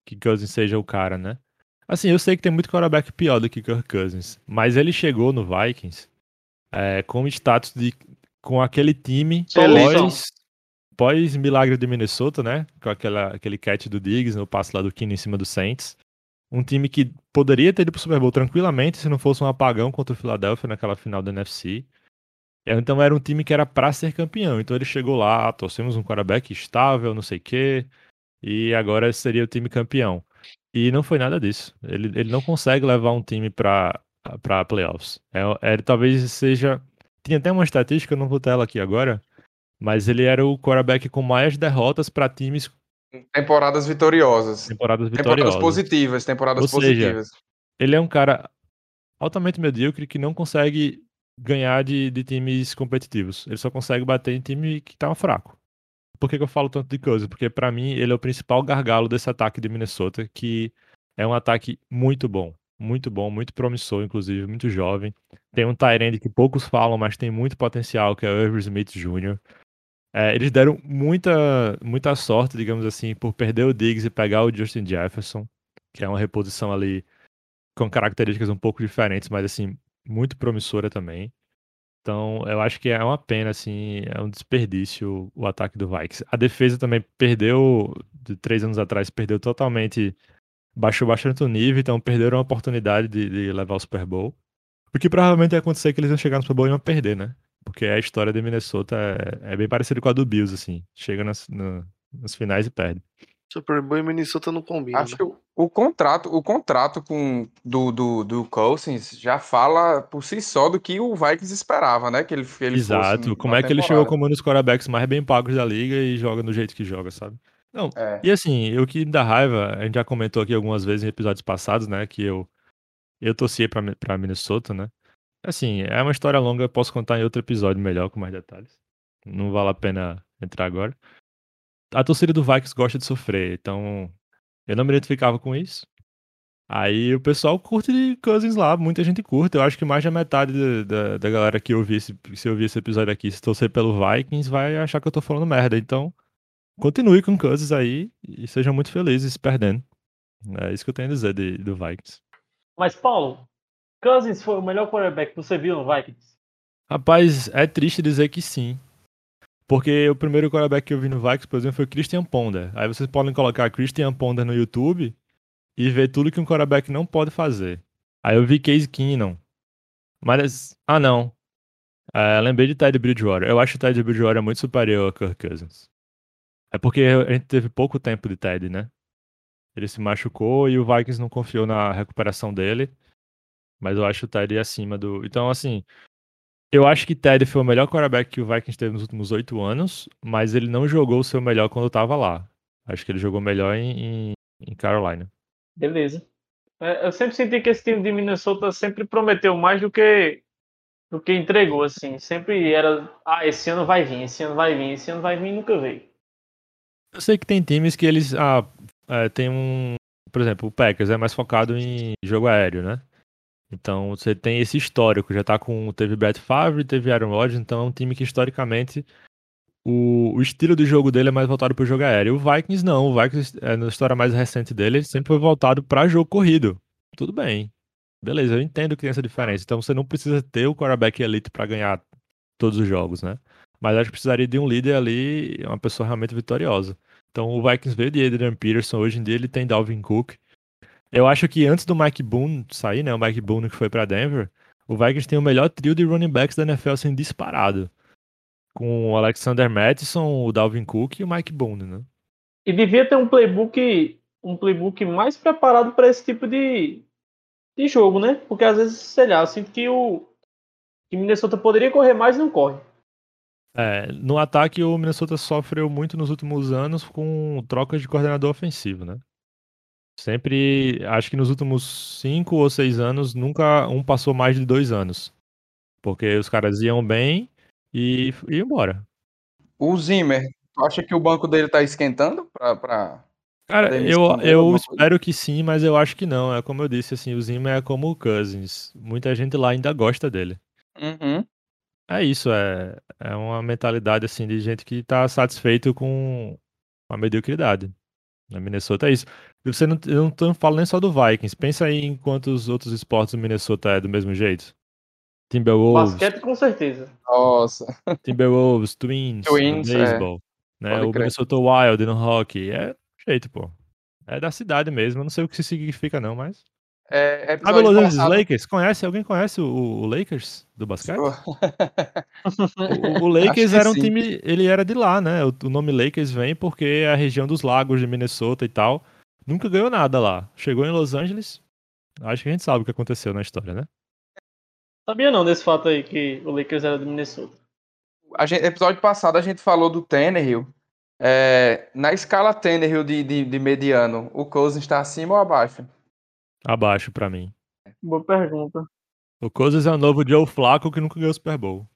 que Cousins seja o cara, né? Assim, eu sei que tem muito quarterback pior do que Kirk Cousins, mas ele chegou no Vikings é, com status de. com aquele time pós, pós milagre de Minnesota, né? Com aquela, aquele catch do Diggs no passe lá do Kino em cima do Saints. Um time que poderia ter ido pro Super Bowl tranquilamente se não fosse um apagão contra o Philadelphia naquela final da NFC. Então era um time que era para ser campeão. Então ele chegou lá, torcemos um quarterback estável, não sei o quê, e agora seria o time campeão. E não foi nada disso. Ele, ele não consegue levar um time para para playoffs. É, é, talvez seja. Tinha até uma estatística, eu não vou ter ela aqui agora, mas ele era o quarterback com mais derrotas para times. Temporadas vitoriosas. Temporadas vitoriosas. Temporadas positivas, temporadas Ou positivas. Seja, ele é um cara altamente medíocre que não consegue ganhar de, de times competitivos. Ele só consegue bater em time que tá fraco. Por que, que eu falo tanto de Cousins? Porque para mim ele é o principal gargalo desse ataque de Minnesota, que é um ataque muito bom. Muito bom, muito promissor, inclusive, muito jovem. Tem um Tyrande que poucos falam, mas tem muito potencial, que é o Irv Smith Jr. É, eles deram muita, muita sorte, digamos assim, por perder o Diggs e pegar o Justin Jefferson, que é uma reposição ali com características um pouco diferentes, mas assim, muito promissora também. Então, eu acho que é uma pena, assim, é um desperdício o ataque do Vikings. A defesa também perdeu, de três anos atrás, perdeu totalmente, baixou bastante o nível, então perderam a oportunidade de, de levar o Super Bowl. O que provavelmente ia acontecer é que eles iam chegar no Super Bowl e iam perder, né? Porque a história de Minnesota é, é bem parecida com a do Bills, assim. Chega nas, na, nas finais e perde. Super Bowl e Minnesota não combinam. Acho né? que o, o, contrato, o contrato com, do, do, do Cousins já fala por si só do que o Vikings esperava, né? Que ele, que ele Exato. Como é que ele chegou como um dos quarterbacks mais bem pagos da liga e joga do jeito que joga, sabe? Não. É. E assim, o que me dá raiva, a gente já comentou aqui algumas vezes em episódios passados, né? Que eu, eu torcia pra, pra Minnesota, né? Assim, é uma história longa, eu posso contar em outro episódio melhor, com mais detalhes. Não vale a pena entrar agora a torcida do Vikings gosta de sofrer, então eu não me identificava com isso. Aí o pessoal curte Cousins lá, muita gente curte. Eu acho que mais da metade da, da, da galera que ouvir esse, se ouvir esse episódio aqui, se torcer pelo Vikings, vai achar que eu tô falando merda. Então, continue com Cousins aí e sejam muito felizes perdendo. É isso que eu tenho a dizer de, do Vikings. Mas, Paulo, Cousins foi o melhor quarterback que você viu no Vikings? Rapaz, é triste dizer que sim. Porque o primeiro quarterback que eu vi no Vikings, por exemplo, foi Christian Ponder. Aí vocês podem colocar Christian Ponder no YouTube e ver tudo que um quarterback não pode fazer. Aí eu vi Case Keenum. Mas. Ah, não. É, lembrei de Teddy Bridgewater. Eu acho o Teddy Bridgewater muito superior a Kirk Cousins. É porque a gente teve pouco tempo de Teddy, né? Ele se machucou e o Vikings não confiou na recuperação dele. Mas eu acho o Teddy acima do. Então, assim. Eu acho que Teddy foi o melhor quarterback que o Vikings teve nos últimos oito anos, mas ele não jogou o seu melhor quando estava lá. Acho que ele jogou melhor em, em Carolina. Beleza. É, eu sempre senti que esse time de Minnesota sempre prometeu mais do que do que entregou, assim. Sempre era, ah, esse ano vai vir, esse ano vai vir, esse ano vai vir, nunca veio. Eu sei que tem times que eles, ah, é, tem um, por exemplo, o Packers é mais focado em jogo aéreo, né? Então você tem esse histórico, já tá com, teve Brett Favre, teve Aaron Rodgers, então é um time que historicamente o, o estilo de jogo dele é mais voltado para o jogo aéreo. O Vikings não, o Vikings, é, na história mais recente dele, sempre foi voltado para jogo corrido. Tudo bem. Beleza, eu entendo que tem essa diferença. Então você não precisa ter o quarterback elite para ganhar todos os jogos, né? Mas acho que precisaria de um líder ali, uma pessoa realmente vitoriosa. Então o Vikings veio de Adrian Peterson, hoje em dia ele tem Dalvin Cook. Eu acho que antes do Mike Boone sair, né, o Mike Boone que foi para Denver, o Vikings tem o melhor trio de running backs da NFL sendo disparado com o Alexander Mattison, o Dalvin Cook e o Mike Boone, né? E devia ter um playbook, um playbook mais preparado para esse tipo de, de jogo, né? Porque às vezes, sei lá, eu sinto que o que Minnesota poderia correr mais e não corre. É, no ataque o Minnesota sofreu muito nos últimos anos com trocas de coordenador ofensivo, né? Sempre, acho que nos últimos cinco ou seis anos, nunca um passou mais de dois anos. Porque os caras iam bem e ir embora. O Zimmer, tu acha que o banco dele tá esquentando pra. pra... Cara, eu, eu espero que sim, mas eu acho que não. É como eu disse, assim, o Zimmer é como o Cousins. Muita gente lá ainda gosta dele. Uhum. É isso, é, é uma mentalidade assim de gente que tá satisfeito com a mediocridade. Na Minnesota é isso. Você não, eu não falando nem só do Vikings. Pensa aí em quantos outros esportes o Minnesota é do mesmo jeito. Timberwolves. Basquete com certeza. Nossa. Timberwolves, Twins, Twins baseball. É. Né? o Minnesota Wild no hockey. É jeito, pô. É da cidade mesmo. Eu não sei o que isso significa, não, mas. É, é Sabe Los Angeles Lakers? Conhece? Alguém conhece o, o Lakers do basquete? o, o, Lakers era um sim. time. Ele era de lá, né? O, o, nome Lakers vem porque é a região dos lagos de Minnesota e tal. Nunca ganhou nada lá. Chegou em Los Angeles. Acho que a gente sabe o que aconteceu na história, né? Sabia não desse fato aí, que o Lakers era do Minnesota. A gente, episódio passado a gente falou do Tannehill. É, na escala Tannehill de, de, de mediano, o Cousins está acima ou abaixo? Abaixo para mim. Boa pergunta. O Cousins é o novo Joe Flaco que nunca ganhou o Super Bowl.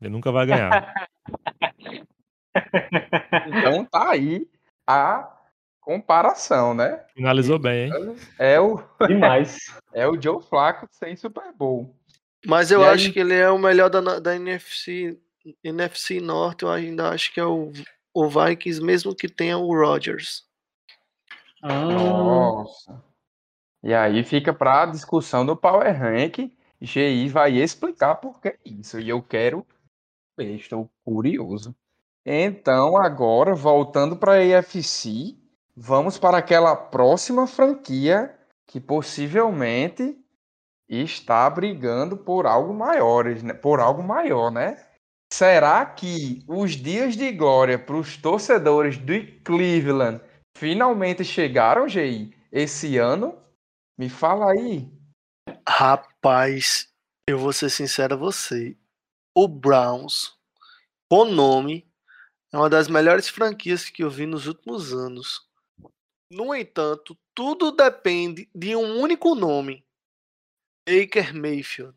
Ele nunca vai ganhar. então tá aí a comparação, né? Finalizou bem, hein? É o demais. é o Joe Flaco sem Super Bowl. Mas eu e acho aí... que ele é o melhor da, da NFC, NFC Norte. Eu ainda acho que é o, o Vikings, mesmo que tenha o Rodgers. Ah. Nossa. E aí fica para discussão do Power Rank. GI vai explicar por que isso. E eu quero estou curioso. Então, agora, voltando para a EFC, vamos para aquela próxima franquia que possivelmente está brigando por algo maior, né? por algo maior, né? Será que os dias de glória para os torcedores do Cleveland finalmente chegaram, GI, esse ano? Me fala aí. Rapaz, eu vou ser sincero a você. O Browns, o nome, é uma das melhores franquias que eu vi nos últimos anos. No entanto, tudo depende de um único nome. Baker Mayfield.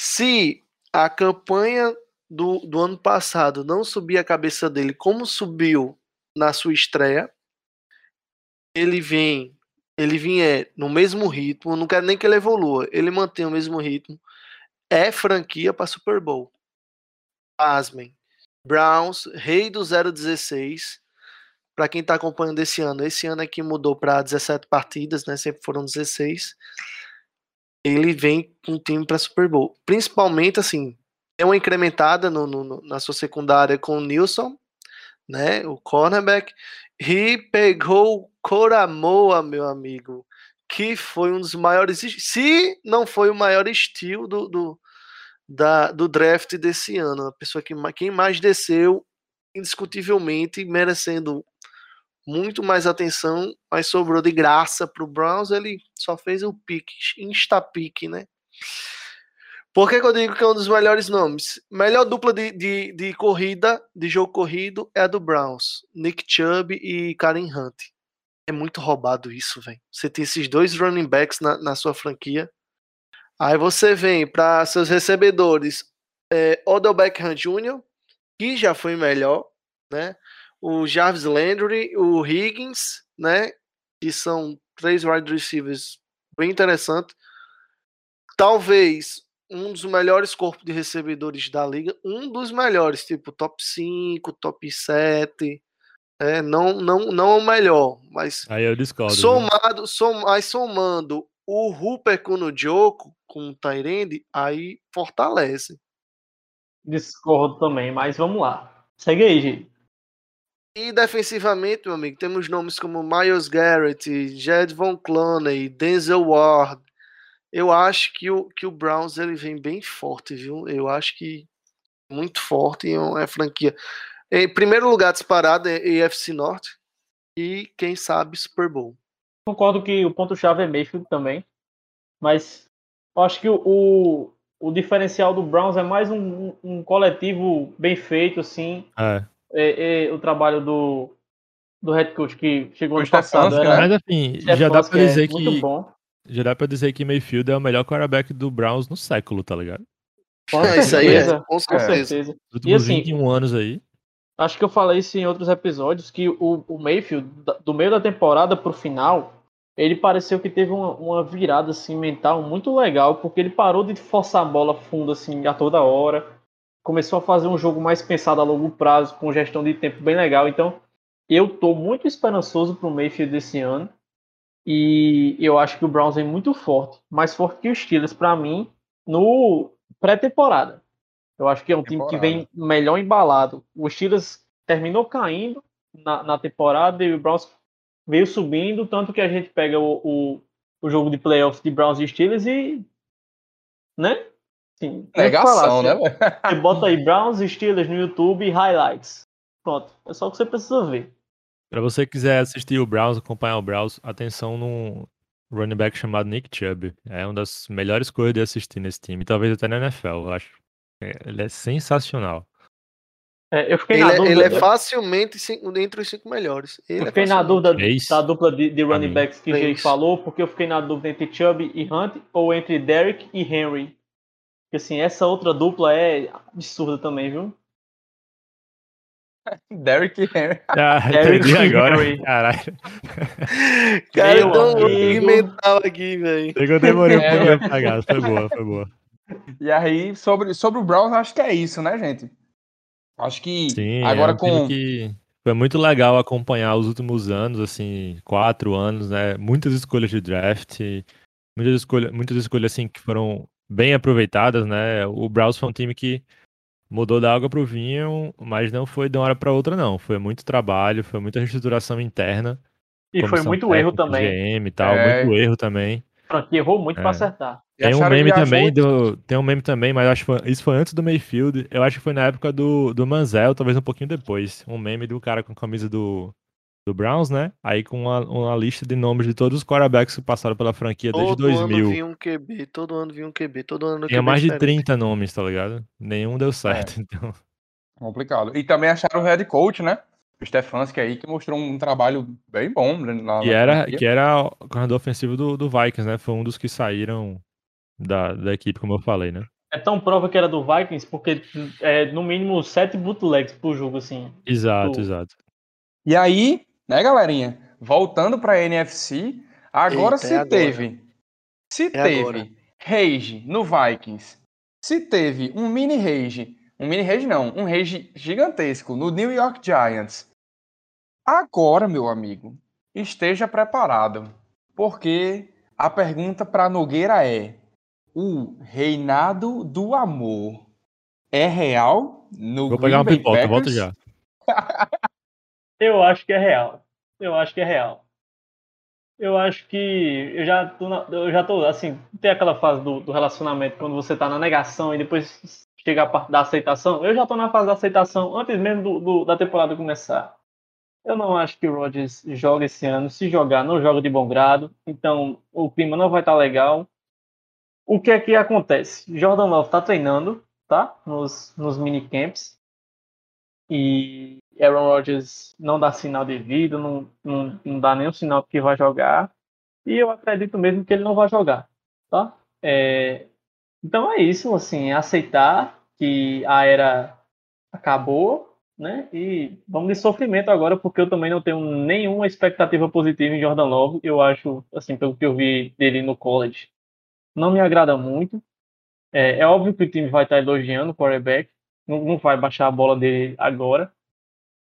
Se a campanha do, do ano passado não subir a cabeça dele como subiu na sua estreia, ele vem, ele vier no mesmo ritmo, não quero nem que ele evolua, ele mantém o mesmo ritmo, é franquia para Super Bowl. Pasmem. Browns, rei do 016. Para quem está acompanhando esse ano, esse ano aqui mudou para 17 partidas, né? Sempre foram 16 ele vem com um time para Super Bowl. Principalmente, assim, é uma incrementada no, no, na sua secundária com o Nilson, né, o cornerback, e pegou Coramoa, meu amigo, que foi um dos maiores, se não foi o maior estilo do, do, da, do draft desse ano. A pessoa que quem mais desceu, indiscutivelmente, merecendo muito mais atenção, mas sobrou de graça para o Browns. Ele só fez o pique, insta-pique, né? Por que, que, eu digo que é um dos melhores nomes? Melhor dupla de, de, de, corrida, de jogo corrido, é a do Browns. Nick Chubb e Karen Hunt. É muito roubado isso, velho. Você tem esses dois running backs na, na sua franquia. Aí você vem para seus recebedores, é, Odell Beckham Jr., que já foi melhor, né? O Jarvis Landry, o Higgins, né? Que são três wide receivers bem interessantes. Talvez um dos melhores corpos de recebedores da liga, um dos melhores, tipo top 5, top 7. É, não, não, não o melhor, mas Aí eu discordo. Somado, som, mas somando o Rupert com o com o Tyrande, aí fortalece. Discordo também, mas vamos lá. Segue aí, gente. E defensivamente, meu amigo, temos nomes como Miles Garrett, Jed Von Clooney, Denzel Ward. Eu acho que o, que o Browns ele vem bem forte, viu? Eu acho que muito forte é uma franquia. Em primeiro lugar disparado é EFC Norte e quem sabe Super Bowl. Concordo que o ponto-chave é Mayfield também, mas eu acho que o, o, o diferencial do Browns é mais um, um coletivo bem feito, assim. É. É, é, o trabalho do, do head coach que chegou ano passado. Era, mas assim, já dá pra dizer é que. Bom. Já dá pra dizer que Mayfield é o melhor quarterback do Browns no século, tá ligado? Com certeza, isso aí é, com certeza. E assim, 21 anos aí. Acho que eu falei isso em outros episódios, que o, o Mayfield, do meio da temporada pro final, ele pareceu que teve uma, uma, virada assim, mental muito legal, porque ele parou de forçar a bola fundo assim, a toda hora, começou a fazer um jogo mais pensado a longo prazo, com gestão de tempo bem legal. Então, eu estou muito esperançoso para o Mayfield desse ano, e eu acho que o Browns é muito forte, mais forte que o Steelers para mim no pré-temporada. Eu acho que é um time que vem melhor embalado. O Steelers terminou caindo na, na temporada e o Browns veio subindo, tanto que a gente pega o, o, o jogo de playoffs de Browns e Steelers e. Né? Sim, Negação, falar, né? Você bota aí Browns e Steelers no YouTube e highlights. Pronto. É só o que você precisa ver. Pra você que quiser assistir o Browns, acompanhar o Browns, atenção num running back chamado Nick Chubb. É uma das melhores coisas de assistir nesse time. Talvez até na NFL, eu acho. É, ele é sensacional. É, eu fiquei ele, na é, dúvida. Ele é facilmente entre os cinco melhores. Ele eu é fiquei na dúvida da dupla de, de running backs que ele falou, porque eu fiquei na dúvida entre Chubb e Hunt ou entre Derek e Henry. Porque assim, essa outra dupla é absurda também, viu? Derek e Henry. Ah, Derek entendi agora. Henry. Caralho. Cara, eu um mental aqui, velho. Eu demorei um pouco pra pegar. Foi boa, foi boa. E aí, sobre, sobre o Browns, acho que é isso, né, gente? Acho que Sim, agora é um com. Que foi muito legal acompanhar os últimos anos, assim, quatro anos, né? Muitas escolhas de draft, muitas escolhas, muitas escolhas assim que foram bem aproveitadas, né? O Browns foi um time que mudou da água para o vinho, mas não foi de uma hora para outra, não. Foi muito trabalho, foi muita reestruturação interna. E foi muito erro também. GM e tal, é... muito erro também. Errou muito é. para acertar. Tem um meme também do. Tem um meme também, mas acho que foi, isso foi antes do Mayfield. Eu acho que foi na época do, do Manzel, talvez um pouquinho depois. Um meme do cara com a camisa do, do Browns, né? Aí com uma, uma lista de nomes de todos os quarterbacks que passaram pela franquia todo desde 2000. Todo ano vinha um QB, todo ano vinha um QB, todo ano Tinha mais diferente. de 30 nomes, tá ligado? Nenhum deu certo, é. então. Complicado. E também acharam o head coach, né? O Stefanski aí, que mostrou um trabalho bem bom. Na, que, era, que era o corredor ofensivo do, do Vikings, né? Foi um dos que saíram da, da equipe, como eu falei, né? É tão prova que era do Vikings, porque é no mínimo sete bootlegs por jogo, assim. Exato, do... exato. E aí, né, galerinha? Voltando pra NFC, agora Eita, se é teve. Agora. Se é teve agora. Rage no Vikings, se teve um mini Rage, um mini Rage não, um Rage gigantesco no New York Giants. Agora, meu amigo, esteja preparado, porque a pergunta para Nogueira é: o reinado do amor é real no Vou pegar uma pipoca, volto já. Eu acho que é real. Eu acho que é real. Eu acho que eu já tô, na, eu já tô assim, tem aquela fase do, do, relacionamento quando você tá na negação e depois chega a parte da aceitação. Eu já tô na fase da aceitação antes mesmo do, do, da temporada começar. Eu não acho que o Rodgers joga esse ano. Se jogar, não joga de bom grado. Então o clima não vai estar tá legal. O que é que acontece? Jordan Love tá treinando, tá? Nos, nos minicamps. E Aaron Rodgers não dá sinal de vida, não, não, não dá nenhum sinal que vai jogar. E eu acredito mesmo que ele não vai jogar, tá? É, então é isso, assim, é aceitar que a era acabou, né? E vamos de sofrimento agora, porque eu também não tenho nenhuma expectativa positiva em Jordan Love. Eu acho, assim, pelo que eu vi dele no college, não me agrada muito. É, é óbvio que o time vai estar elogiando o quarterback, não, não vai baixar a bola dele agora,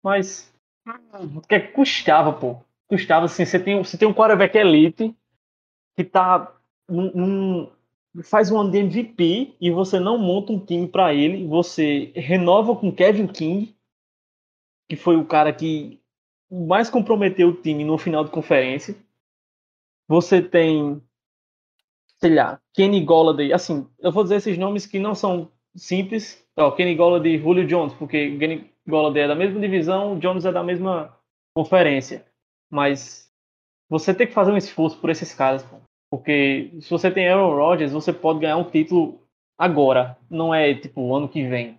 mas o que, é que custava, pô? Custava assim, você tem, você tem um quarterback elite que tá num, faz um ano de MVP e você não monta um time para ele, você renova com Kevin King, que foi o cara que mais comprometeu o time no final de conferência. Você tem, sei lá, Kenny Golladay, assim, eu vou dizer esses nomes que não são simples, ó, Kenny Golladay e Julio Jones, porque Kenny Golladay é da mesma divisão, Jones é da mesma conferência. Mas você tem que fazer um esforço por esses caras, pô. Porque se você tem Aaron Rodgers, você pode ganhar um título agora, não é tipo o ano que vem.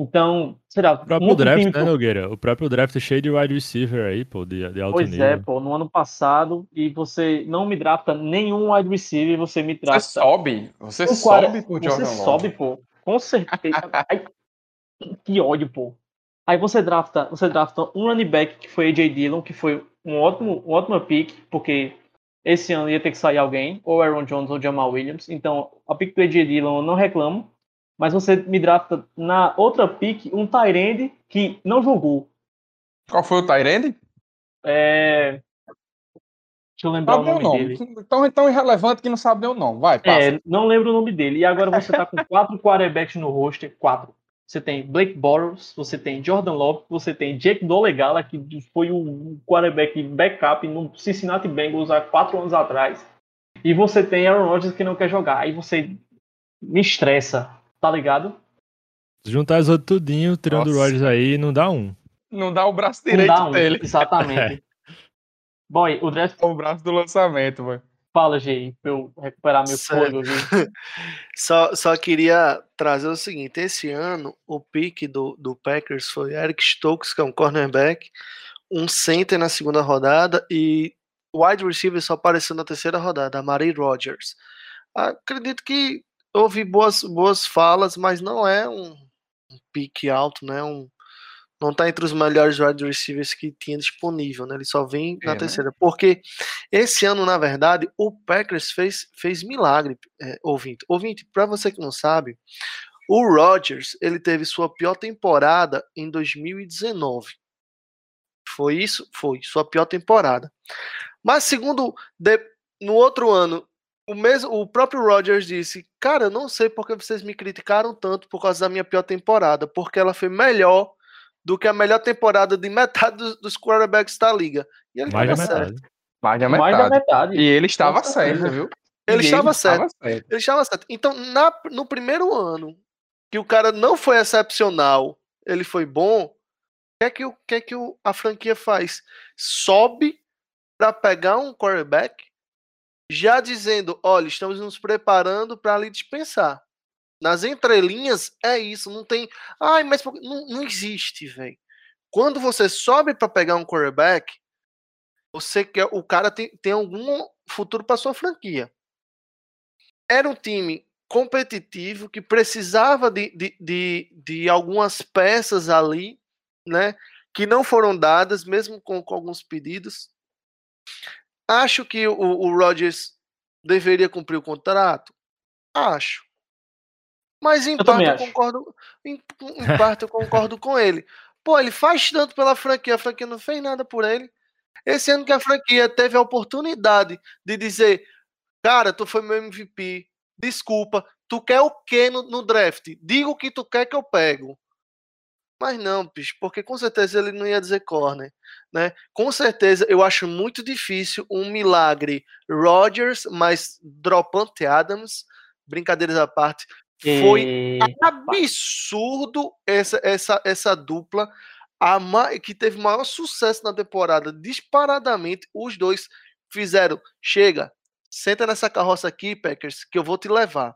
Então, será? O próprio draft, né, Nogueira? O próprio draft é cheio de wide receiver aí, pô, de, de alto pois nível. Pois é, pô, no ano passado, e você não me drafta nenhum wide receiver, você me drafta... Você sobe, você sobe por Jordan Você sobe, pô, com certeza. Ai, que ódio, pô. Aí você drafta, você drafta um running back que foi AJ Dillon, que foi um ótimo, um ótimo pick, porque esse ano ia ter que sair alguém, ou Aaron Jones ou Jamal Williams. Então, a pick do AJ Dillon eu não reclamo, mas você me drafta na outra pick um Tyrande que não jogou. Qual foi o Tyrande? É... Deixa eu lembrar sabe o nome, nome, dele. Tão, tão irrelevante que não sabe o nome. Vai, passa. É, não lembro o nome dele. E agora você tá com quatro quarterbacks no roster. Quatro você tem Blake Bortles, você tem Jordan Love, você tem Jake Dolegala, que foi um quarterback backup no Cincinnati Bengals há quatro anos atrás. E você tem Aaron Rodgers que não quer jogar. Aí você me estressa, tá ligado? Juntar as outras tudinho, tirando o Rodgers aí, não dá um. Não dá o braço direito um, dele. Exatamente. é. Boy, o draft... O braço do lançamento, mano. Fala, Gê, pra eu recuperar meu fôlego. só, só queria trazer o seguinte: esse ano, o pique do, do Packers foi Eric Stokes, que é um cornerback, um center na segunda rodada e wide receiver só apareceu na terceira rodada, a Mary Rogers. Acredito que houve boas, boas falas, mas não é um, um pique alto, né? Um, não está entre os melhores wide receivers que tinha disponível, né? Ele só vem na é, né? terceira. Né? Porque esse ano, na verdade, o Packers fez, fez milagre, é, ouvinte. Ouvinte, para você que não sabe, o Rodgers, ele teve sua pior temporada em 2019. Foi isso? Foi, sua pior temporada. Mas segundo, de, no outro ano, o mesmo, o próprio Rodgers disse: "Cara, eu não sei porque vocês me criticaram tanto por causa da minha pior temporada, porque ela foi melhor do que a melhor temporada de metade dos, dos quarterbacks da liga. E ele Mais da metade. Mais da metade. Mais da metade. E ele estava certo, viu? Ele, estava, certo. certo. Ele estava certo. Então, na, no primeiro ano, que o cara não foi excepcional, ele foi bom, o que é que, o, que, é que o, a franquia faz? Sobe para pegar um quarterback, já dizendo: olha, estamos nos preparando para lhe dispensar. Nas entrelinhas é isso, não tem. Ai, mas não, não existe, velho. Quando você sobe para pegar um quarterback, você quer o cara tem, tem algum futuro para sua franquia. Era um time competitivo que precisava de, de, de, de, algumas peças ali, né? Que não foram dadas, mesmo com, com alguns pedidos. Acho que o, o Rodgers deveria cumprir o contrato. Acho. Mas em eu parte eu concordo, em, em parte eu concordo com ele. Pô, ele faz tanto pela franquia, a franquia não fez nada por ele. Esse ano que a franquia teve a oportunidade de dizer, cara, tu foi meu MVP, desculpa, tu quer o que no, no draft? Diga o que tu quer que eu pego. Mas não, bicho, porque com certeza ele não ia dizer corner, né? Com certeza eu acho muito difícil um milagre Rodgers mais Dropante Adams, brincadeiras à parte, foi E... absurdo essa essa essa dupla a ma- que teve maior sucesso na temporada, disparadamente, os dois fizeram, chega, senta nessa carroça aqui, Packers, que eu vou te levar.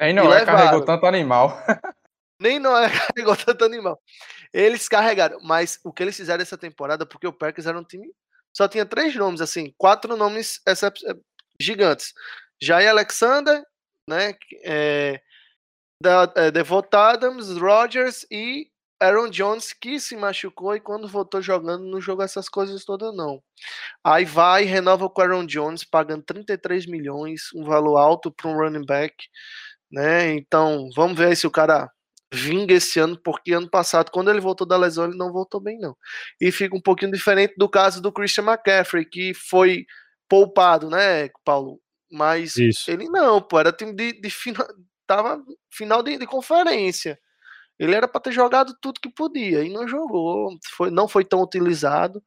Aí não, é carregou tanto animal. Nem não é carregou tanto animal. Eles carregaram, mas o que eles fizeram essa temporada, porque o Packers era um time, só tinha três nomes, assim, quatro nomes eh, gigantes. Jair Alexander, né, é, da, é, Devonta Adams, Rodgers e Aaron Jones, que se machucou e quando voltou jogando não jogou essas coisas todas, não. Aí vai, renova com Aaron Jones, pagando 33 milhões, um valor alto para um running back, né? Então, vamos ver se o cara vinga esse ano, porque ano passado, quando ele voltou da lesão, ele não voltou bem, não. E fica um pouquinho diferente do caso do Christian McCaffrey, que foi poupado, né, Paulo? Mas Isso. ele não, pô, era time de, de final, tava final de, de conferência. Ele era para ter jogado tudo que podia e não jogou, foi, não foi tão utilizado.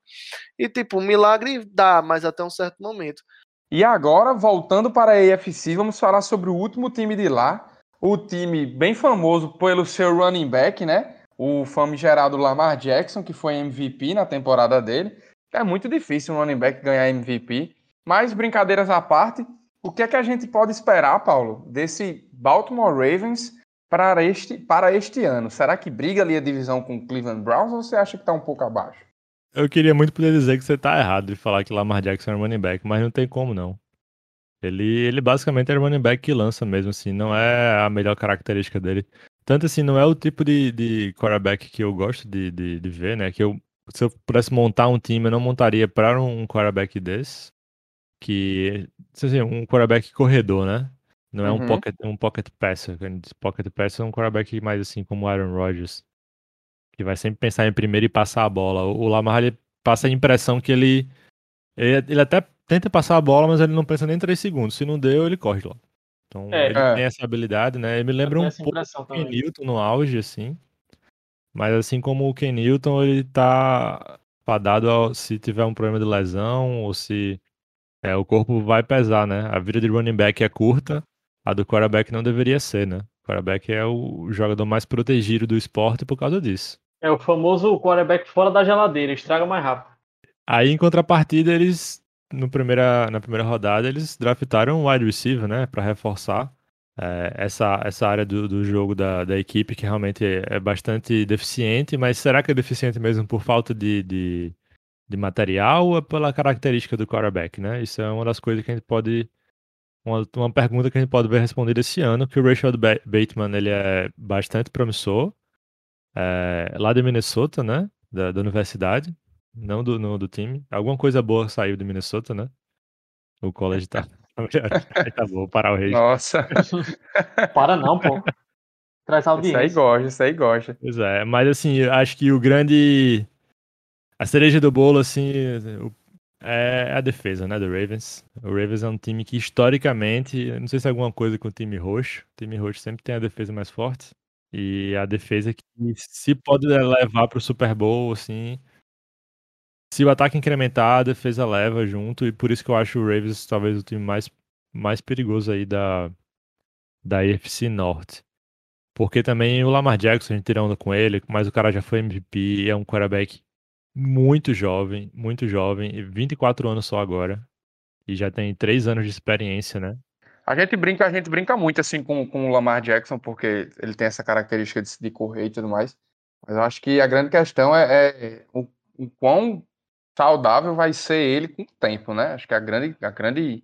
E tipo, um milagre dá, mas até um certo momento. E agora, voltando para a AFC, vamos falar sobre o último time de lá. O time bem famoso pelo seu running back, né? O famigerado Lamar Jackson, que foi MVP na temporada dele. É muito difícil um running back ganhar MVP. Mas, brincadeiras à parte, o que é que a gente pode esperar, Paulo, desse Baltimore Ravens para este, para este ano? Será que briga ali a divisão com o Cleveland Browns ou você acha que está um pouco abaixo? Eu queria muito poder dizer que você tá errado de falar que Lamar Jackson é running back, mas não tem como não. Ele, ele basicamente é running back que lança mesmo, assim, não é a melhor característica dele. Tanto assim, não é o tipo de, de quarterback que eu gosto de, de, de ver, né? Que eu, se eu pudesse montar um time, eu não montaria para um quarterback desse. Que, assim, um quarterback corredor, né? Não é um Uhum. pocket, um pocket passer. Quando diz Pocket passer é um quarterback mais assim como o Aaron Rodgers. Que vai sempre pensar em primeiro e passar a bola. O o Lamar, ele passa a impressão que ele, ele. Ele até tenta passar a bola, mas ele não pensa nem 3 segundos. Se não deu, ele corre lá. Então, É. ele É. tem essa habilidade, né? Ele me lembra um pouco Ken. Newton no auge, assim. Mas assim como o Ken Newton, ele tá fadado ao, se tiver um problema de lesão ou se é, o corpo vai pesar, né? A vida de running back é curta, a do quarterback não deveria ser, né? O quarterback é o jogador mais protegido do esporte por causa disso. É o famoso quarterback fora da geladeira, estraga mais rápido. Aí, em contrapartida, eles, no primeira, na primeira rodada, eles draftaram um wide receiver, né? Pra reforçar é, essa, essa área do, do jogo da, da equipe, que realmente é, bastante deficiente, mas será que é deficiente mesmo por falta de, de, de material ou é pela característica do quarterback, né? Isso é uma das coisas que a gente pode. Uma, uma pergunta que a gente pode ver respondida esse ano, que o Rashad Ba- Bateman ele é bastante promissor, é, lá de Minnesota, né? Da, da universidade, não do, no- do time. Alguma coisa boa saiu de Minnesota, né? O college tá. tá bom, vou parar o rei. Nossa, Para não, pô. Traz isso aí audiência. gosta, isso aí gosta. Pois é, mas assim, eu acho que o grande. A cereja do bolo, assim, o- é a defesa, né, do Ravens. O Ravens é um time que, historicamente, não sei se é alguma coisa com o time roxo. O time roxo sempre tem a defesa mais forte. E a defesa que, se pode levar pro Super Bowl, assim. Se o ataque incrementar, a defesa leva junto. E por isso que eu acho o Ravens talvez o time mais, mais perigoso aí da, da AFC Norte. Porque também o Lamar Jackson, a gente tira onda com ele, mas o cara já foi MVP, é um quarterback muito jovem, muito jovem, e 24 anos só agora. E já tem 3 anos de experiência, né? A gente brinca, a gente brinca muito assim com, com o Lamar Jackson, porque ele tem essa característica de, de correr e tudo mais. Mas eu acho que a grande questão é, é o, o quão saudável vai ser ele com o tempo, né? Acho que a grande, a grande,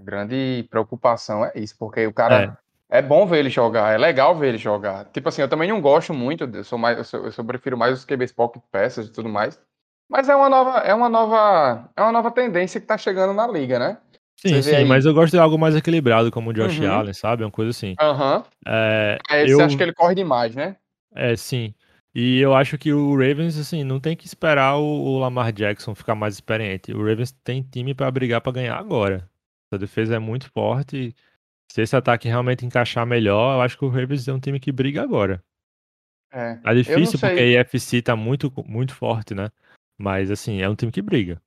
a grande preocupação é isso, porque o cara é. bom ver ele jogar, é legal ver ele jogar. Tipo assim, eu também não gosto muito, eu sou mais, eu, sou, eu sou, prefiro mais os QBs pocket peças e tudo mais. Mas é uma nova, é uma nova, é uma nova tendência que tá chegando na liga, né? Sim, sim, aí- mas eu gosto de algo mais equilibrado, como o Josh Uhum. Allen, sabe? Uma coisa assim. Aham. É, Aí eu, você acha que ele corre demais, né? é, sim. E eu acho que o Ravens, assim, não tem que esperar o, Lamar Jackson ficar mais experiente. O Ravens tem time pra brigar pra ganhar agora. A defesa é muito forte. Se esse ataque realmente encaixar melhor, eu acho que o Ravens é um time que briga agora. É. Tá difícil porque a IFC tá muito, muito forte, né? Mas, assim, é um time que briga.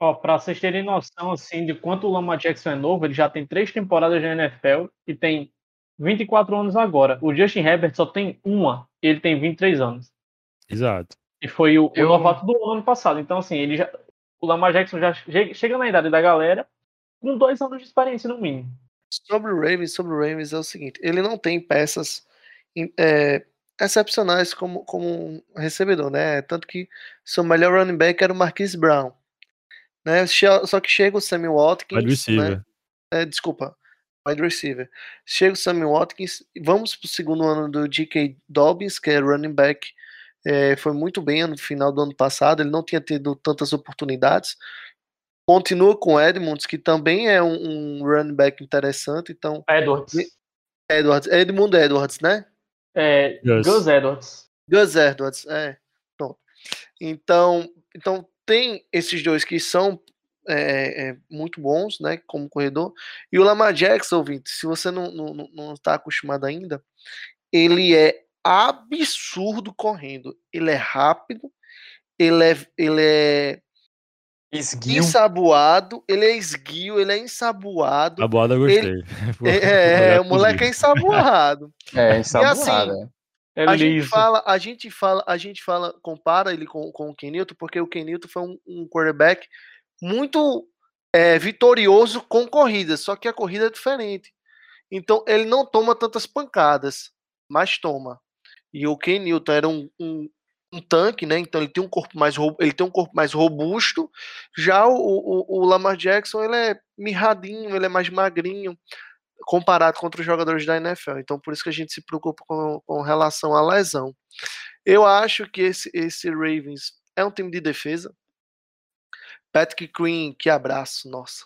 Ó, pra vocês terem noção, assim, de quanto o Lamar Jackson é novo, ele já tem três temporadas na NFL e tem 24 anos agora. O Justin Herbert só tem uma, ele tem 23 anos. Exato. E foi o, Eu... o novato do ano passado. Então, assim, ele já, o Lamar Jackson já chega na idade da galera com dois anos de experiência no mínimo. Sobre o Ravens, sobre o Ravens é o seguinte, ele não tem peças é, excepcionais como, como recebedor, né? Tanto que seu melhor running back era o Marquise Brown. Né? Só que chega o Sammy Watkins. Né? É, desculpa, wide receiver. Chega o Sammy Watkins. Vamos para o segundo ano do J.K. Dobbins, que é running back. É, foi muito bem no final do ano passado. Ele não tinha tido tantas oportunidades. Continua com Edmonds, que também é um, um running back interessante. Então, Edwards. Edwards. Edmund Edwards, né? É, Gus. Gus Edwards. Gus Edwards, é. Pronto. Então, então tem esses dois que são é, é, muito bons, né, como corredor. E o Lamar Jackson, ouvinte, se você não, não, não está acostumado ainda, ele é absurdo correndo. Ele é rápido, ele é, ele é Esguio. Ensaboado, ele é esguio, ele é ensaboado. Ensaboado eu gostei. Ele... é, é o moleque é ensaboado. É, ensaboado. E assim, é. a gente fala, a gente fala, a gente fala, compara ele com, com o Kenilton, porque o Kenilton foi um, um quarterback muito é, vitorioso com corridas, só que a corrida é diferente. Então ele não toma tantas pancadas, mas toma. E o Ken Newton era um, um, um tanque, né? Então ele tem um corpo mais ele tem um corpo mais robusto. Já o, o, o, Lamar Jackson ele é mirradinho, ele é mais magrinho comparado contra os jogadores da NFL. Então por isso que a gente se preocupa com, com relação à lesão. Eu acho que esse, esse Ravens é um time de defesa. Patrick Queen, que abraço, nossa.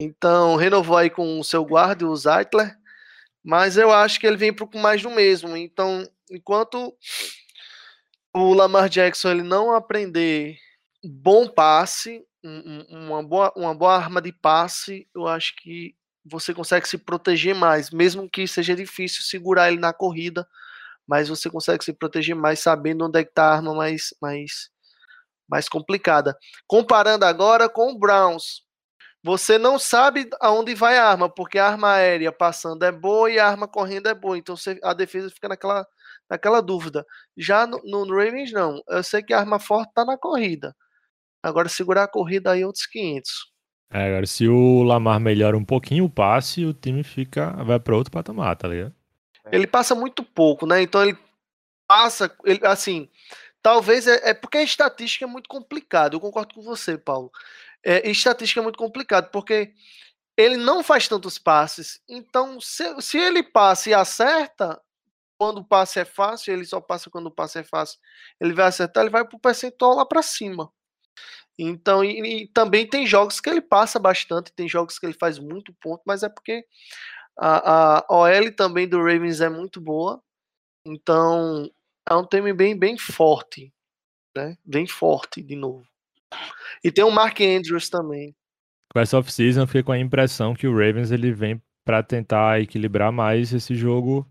Então renovou aí com o seu guarda, o Zeitler. Mas eu acho que ele vem com mais do mesmo. Então, enquanto o Lamar Jackson ele não aprender bom passe, uma boa, uma boa arma de passe, eu acho que você consegue se proteger mais, mesmo que seja difícil segurar ele na corrida, mas você consegue se proteger mais sabendo onde é que tá a arma mais, mais, mais complicada. Comparando agora com o Browns, você não sabe aonde vai a arma, porque a arma aérea passando é boa e a arma correndo é boa, então você, a defesa fica naquela naquela dúvida. Já no, no, Ravens, não. Eu sei que a arma forte tá na corrida. Agora, segurar a corrida aí, outros 500. É, agora, se o Lamar melhora um pouquinho o passe, o time fica vai para outro patamar, tá ligado? Ele passa muito pouco, né? Então, ele passa, ele, assim, talvez é, é porque a estatística é muito complicado. Eu concordo com você, Paulo. É, estatística é muito complicado, porque ele não faz tantos passes. Então, se, se ele passa e acerta, quando o passe é fácil, ele só passa quando o passe é fácil. Ele vai acertar, ele vai pro percentual lá para cima. Então, e, e, também tem jogos que ele passa bastante, tem jogos que ele faz muito ponto, mas é porque a, a OL também do Ravens é muito boa. Então, é um time bem, bem forte, né? Bem forte, de novo. E tem o Mark Andrews também. Com essa off-season, eu fiquei com a impressão que o Ravens ele vem para tentar equilibrar mais esse jogo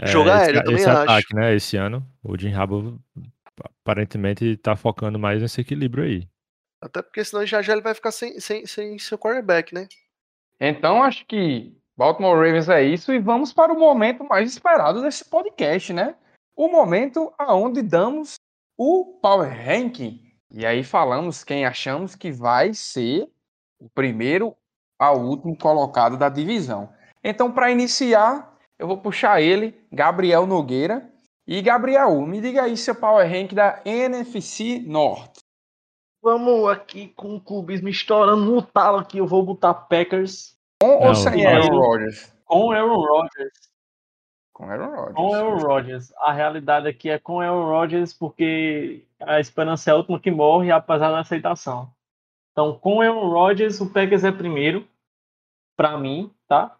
é, Jogo aéreo, esse, também esse acho. ataque, né? Esse ano, o Jim Harbaugh aparentemente tá focando mais nesse equilíbrio aí. Até porque senão já já ele vai ficar sem, sem, sem seu quarterback, né? Então acho que Baltimore Ravens é isso e vamos para o momento mais esperado desse podcast, né? O momento aonde damos o Power Ranking. E aí falamos quem achamos que vai ser o primeiro ao último colocado da divisão. Então, para iniciar, eu vou puxar ele, Gabriel Nogueira. E Gabriel, me diga aí seu power rank da NFC Norte. Vamos aqui com o clubismo estourando no talo aqui. Eu vou botar Packers. Com ou sem Aaron Rodgers? Com Aaron Rodgers. Com Aaron Rodgers. Com Aaron Rodgers. A realidade aqui é com Aaron Rodgers porque a esperança é a última que morre, apesar da aceitação. Então, com Aaron Rodgers, o Packers é primeiro, para mim, tá?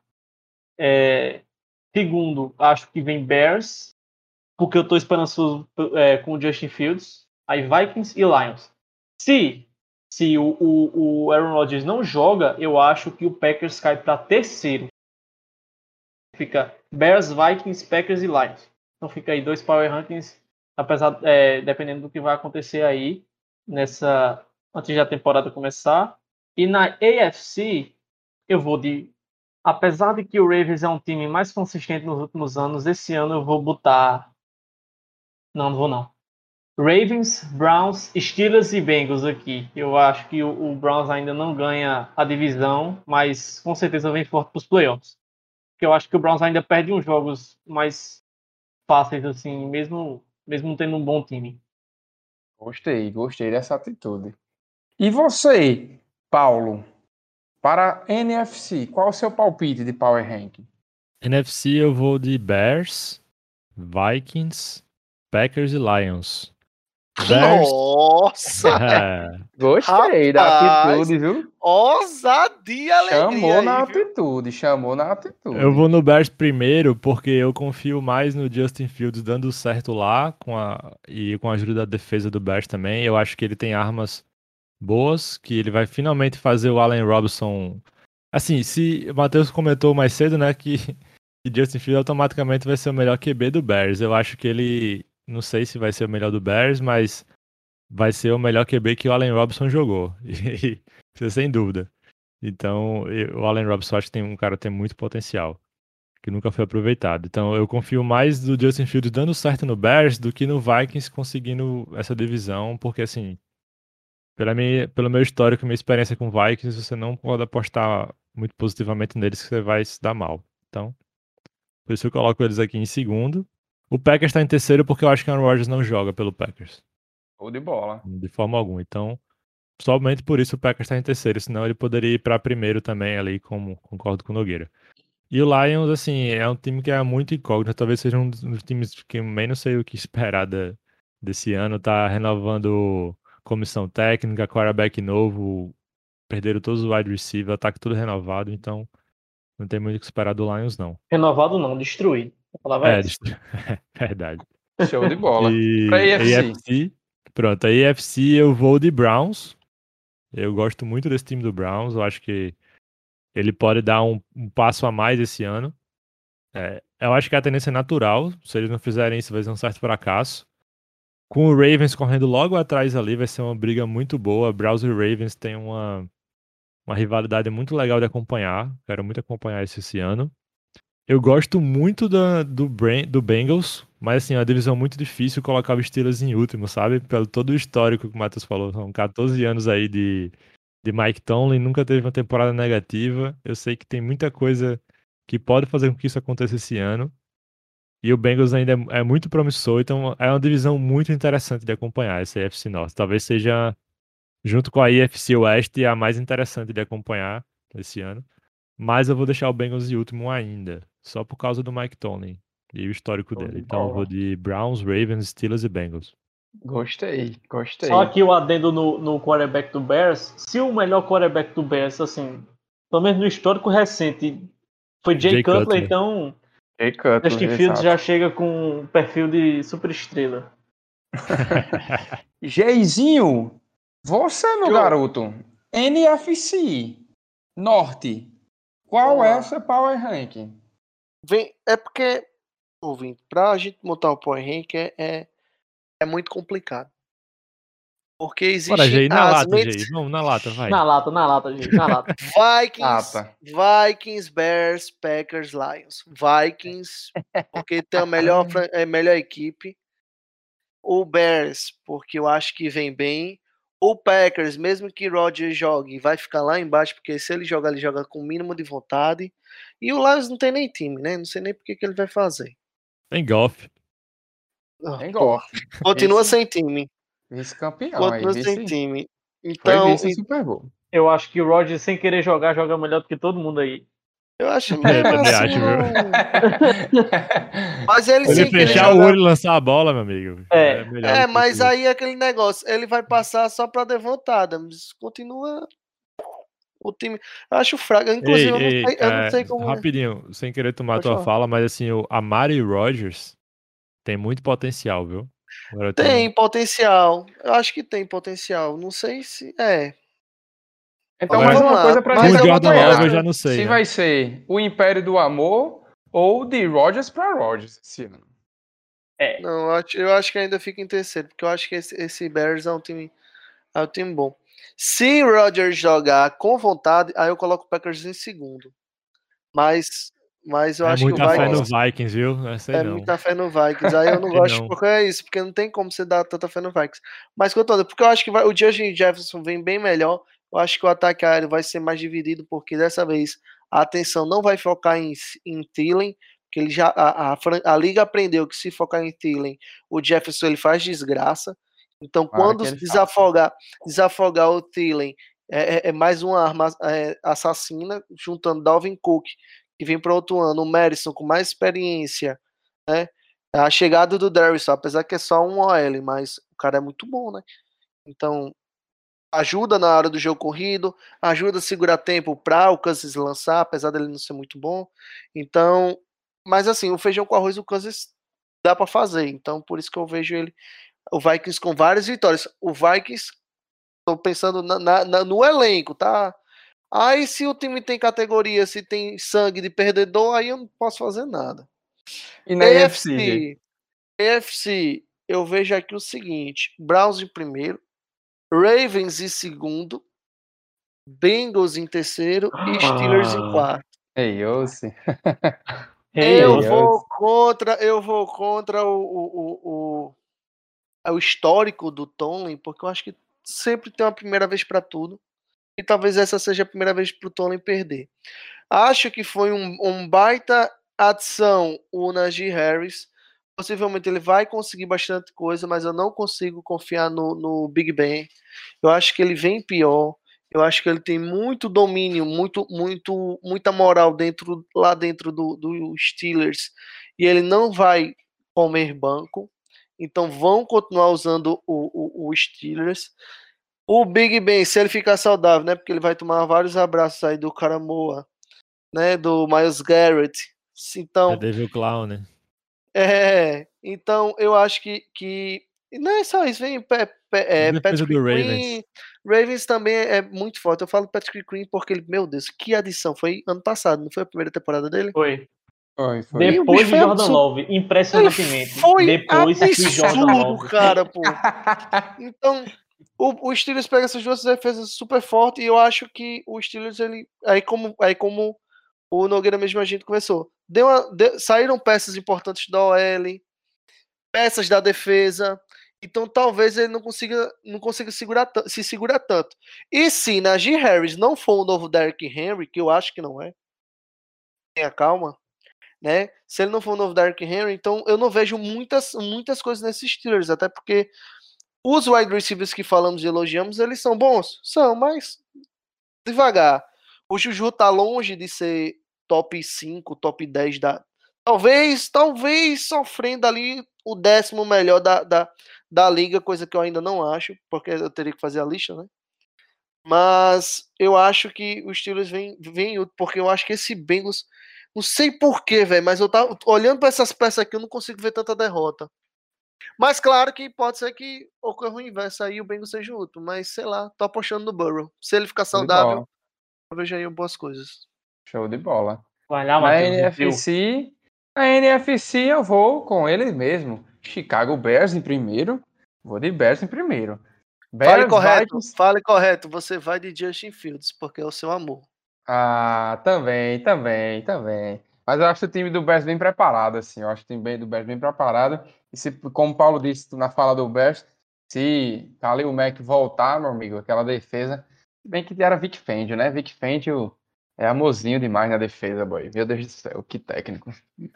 É, Segundo, acho que vem Bears, porque eu tô esperançoso é, com o Justin Fields. Aí Vikings e Lions. Se, se o, o, o Aaron Rodgers não joga, eu acho que o Packers cai para terceiro. Fica Bears, Vikings, Packers e Lions. Então fica aí dois Power Rankings, apesar, é, dependendo do que vai acontecer aí nessa antes da temporada começar. E na AFC eu vou de apesar de que o Ravens é um time mais consistente nos últimos anos, esse ano eu vou botar não, não vou não. Ravens, Browns, Steelers e Bengals aqui. Eu acho que o, o Browns ainda não ganha a divisão, mas com certeza vem forte para os playoffs. Porque eu acho que o Browns ainda perde uns jogos mais fáceis, assim, mesmo, mesmo tendo um bom time. Gostei, gostei dessa atitude. E você, Paulo, para NFC, qual o seu palpite de Power Ranking? NFC eu vou de Bears, Vikings, Packers e Lions. Nossa! Gostei da atitude, viu? Ousadia, alegria. Chamou aí, na viu? atitude, chamou na atitude. Eu vou no Bears primeiro porque eu confio mais no Justin Fields dando certo lá com a, e com a ajuda da defesa do Bears também. Eu acho que ele tem armas boas, que ele vai finalmente fazer o Allen Robinson. Assim, se o Matheus comentou mais cedo, né, que, que Justin Fields automaticamente vai ser o melhor QB do Bears. Eu acho que ele não sei se vai ser o melhor do Bears, mas vai ser o melhor QB que o Allen Robinson jogou. E, sem dúvida. Então, o Allen Robinson acho que tem um cara tem muito potencial, que nunca foi aproveitado. Então, eu confio mais do Justin Fields dando certo no Bears do que no Vikings conseguindo essa divisão, porque assim, pela minha, pelo meu histórico, minha experiência com Vikings, você não pode apostar muito positivamente neles que você vai se dar mal. Então, por isso eu coloco eles aqui em segundo. O Packers está em terceiro porque eu acho que o Aaron Rodgers não joga pelo Packers. Ou de bola. De forma alguma. Então, somente por isso o Packers está em terceiro. Senão ele poderia ir para primeiro também ali, como concordo com o Nogueira. E o Lions, assim, é um time que é muito incógnito. Talvez seja um dos times que menos sei o que esperar da, desse ano. Tá renovando comissão técnica, quarterback novo, perderam todos os wide receivers, ataque tudo renovado. Então, não tem muito o que esperar do Lions, não. Renovado não, destruído. A palavra é, é verdade. Show de bola. E pra. AFC. Pronto, a AFC eu vou de Browns. Eu gosto muito desse time do Browns. Eu acho que ele pode dar um, um passo a mais esse ano. É, eu acho que a tendência é natural. Se eles não fizerem isso, vai ser um certo fracasso. Com o Ravens correndo logo atrás ali, vai ser uma briga muito boa. Browns e Ravens têm uma, uma rivalidade muito legal de acompanhar. Quero muito acompanhar isso esse ano. Eu gosto muito da, do, do Bengals, mas assim, é uma divisão muito difícil colocar os Steelers em último, sabe? Pelo todo o histórico que o Matheus falou, são 14 anos aí de, de Mike Tomlin, nunca teve uma temporada negativa. Eu sei que tem muita coisa que pode fazer com que isso aconteça esse ano. E o Bengals ainda é, é muito promissor, então é uma divisão muito interessante de acompanhar, essa AFC North. Talvez seja, junto com a IFC West, a mais interessante de acompanhar esse ano. Mas eu vou deixar o Bengals em último ainda, só por causa do Mike Tomlin e o histórico dele. Então eu vou de Browns, Ravens, Steelers e Bengals. Gostei, gostei. Só aqui o adendo no, no quarterback do Bears. Se o melhor quarterback do Bears, assim, pelo menos no histórico recente, foi Jay, Jay Cutler, Cutler, então Jay Cutler, Justin Fields já chega com um perfil de superestrela. Jeizinho, você, meu Eu... garoto, NFC Norte, qual é o seu Power Ranking? Vem, é porque, ouvinte, pra gente montar o Power Ranking é, é, é muito complicado. Porque existe Bora, Jay, na lata, mentes... Jay. Vamos na lata, vai. Na lata, na lata, Jay, na lata. Vikings, lata. Vikings, Bears, Packers, Lions. Vikings, porque tem a melhor, a melhor equipe. O Bears, porque eu acho que vem bem. O Packers, mesmo que Rodgers jogue, vai ficar lá embaixo, porque se ele jogar, ele joga com o mínimo de vontade. E o Lions não tem nem time, né? Não sei nem porque que ele vai fazer. Tem golfe. Tem golfe. Continua Esse... sem time. Vice-campeão. Continua sem time. Então, Super Bowl. Eu acho que o Rodgers, sem querer jogar, joga melhor do que todo mundo aí. Eu acho mesmo. Eu assim, acho, não... Mas ele, ele fechar o olho e lançar a bola, meu amigo. É, é, é mas aí é aquele negócio, ele vai passar só pra Devontada, mas continua o time. Eu acho fraco. Inclusive, ei, eu, não ei, sei, eu não, sei, como. Rapidinho, sem querer tomar Pode tua falar. fala, mas assim, o Amari Rogers tem muito potencial, viu? tem tenho... potencial. Eu acho que tem potencial. Não sei se. É. Então, mais uma coisa pra gente acompanhar. eu já não sei. Se né? vai ser o Império do Amor ou de Rogers para Rogers esse ano. É. Não, eu acho, eu acho que ainda fica em terceiro, porque eu acho que esse, esse Bears é um time, é um time bom. Se Rodgers jogar com vontade, aí eu coloco o Packers em segundo. Mas, mas eu é acho que o muita fé Vikings no Vikings, viu? É não. muita fé no Vikings. Aí eu não gosto não. porque é isso, porque não tem como você dar tanta fé no Vikings. Mas contanto, porque eu acho que vai- o Justin Jefferson vem bem melhor. Eu acho que o ataque aéreo vai ser mais dividido, porque dessa vez a atenção não vai focar em, em Thielen, porque ele já a, a, a liga aprendeu que se focar em Thielen, o Jefferson ele faz desgraça. Então, Tomara quando faça. desafogar, desafogar o Thielen, é, é- é mais uma arma é, assassina, juntando Dalvin Cook, que vem para outro ano, o Madison com mais experiência, né? A chegada do Darius, apesar que é só um OL, mas o cara é muito bom, né? Então, ajuda na hora do jogo corrido, ajuda a segurar tempo para o Kansas lançar, apesar dele não ser muito bom. Então, mas assim, o feijão com arroz o Kansas dá para fazer. Então, por isso que eu vejo ele, o Vikings com várias vitórias. O Vikings, tô pensando na- na- na- no elenco, tá? Aí, se o time tem categoria, se tem sangue de perdedor, aí eu não posso fazer nada. E na EFC? AFC, AFC, eu vejo aqui o seguinte: Browns em primeiro, Ravens em segundo, Bengals em terceiro e Steelers em Ah. quarto. Ei, eu sim. Ei, Eu vou contra, eu vou contra o, o, o, o, é o histórico do Tomlin, porque eu acho que sempre tem uma primeira vez para tudo. E talvez essa seja a primeira vez para o Tomlin perder. Acho que foi um, um baita adição o Najee Harris. Possivelmente ele vai conseguir bastante coisa, mas eu não consigo confiar no, no Big Ben. Eu acho que ele vem pior. Eu acho que ele tem muito domínio, muito, muito, muita moral dentro lá dentro do, do Steelers e ele não vai comer banco. Então vão continuar usando o, o, o Steelers. O Big Ben, se ele ficar saudável, né? Porque ele vai tomar vários abraços aí do Caramoa, né? Do Miles Garrett. Então, É Devil Clown, né? É, então eu acho que, que não é só isso, vem é, Defesa Patrick do Queen. Ravens. Ravens também é muito forte. Eu falo Patrick Queen porque ele, meu Deus, que adição. Foi ano passado, não foi a primeira temporada dele? Foi. Foi, foi. Depois de Jordan absurdo. Love, impressionantemente. foi Depois de Jordan absurdo, Love. cara, pô. Então, o, o Steelers pega essas duas defesas super fortes e eu acho que o Steelers, ele. Aí como, aí como o Nogueira mesmo a gente conversou. Deu uma- deu- saíram peças importantes da OL, peças da defesa. Então talvez ele não consiga, não consiga segurar, se segurar tanto. E se Najee Harris não for o novo Derrick Henry, que eu acho que não é, tenha calma, né? Se ele não for o novo Derrick Henry, então eu não vejo muitas, muitas coisas nesses Steelers, até porque os wide receivers que falamos e elogiamos, eles são bons? São, mas devagar. O Juju tá longe de ser top 5, top 10 da. Talvez, talvez sofrendo ali o décimo melhor da, da, da liga, coisa que eu ainda não acho, porque eu teria que fazer a lista, né? Mas eu acho que os Steelers vem, vem porque eu acho que esse Bengals. Não sei porquê, velho, mas eu tava olhando para essas peças aqui, eu não consigo ver tanta derrota. Mas claro que pode ser que ocorra o inverso aí o Bengals seja útil, mas sei lá, tô apostando no Burrow. Se ele ficar saudável, eu vejo aí boas coisas. Show de bola. Vai lá, Na Matheus. viu? NFC, na NFC eu vou com ele mesmo. Chicago Bears em primeiro. Vou de Bears em primeiro. Fale Bears, correto, Vikings- fale correto. Você vai de Justin Fields, porque é o seu amor. Ah, também, também, também. Mas eu acho o time do Bears bem preparado, assim. Eu acho o time bem- do Bears bem preparado. E se, como o Paulo disse na fala do Bears, se Khalil Mack voltar, meu amigo, aquela defesa. se Bem que era Vic Fangio, né? Vic Fangio é amorzinho demais na defesa, boy. Meu Deus do céu, que técnico.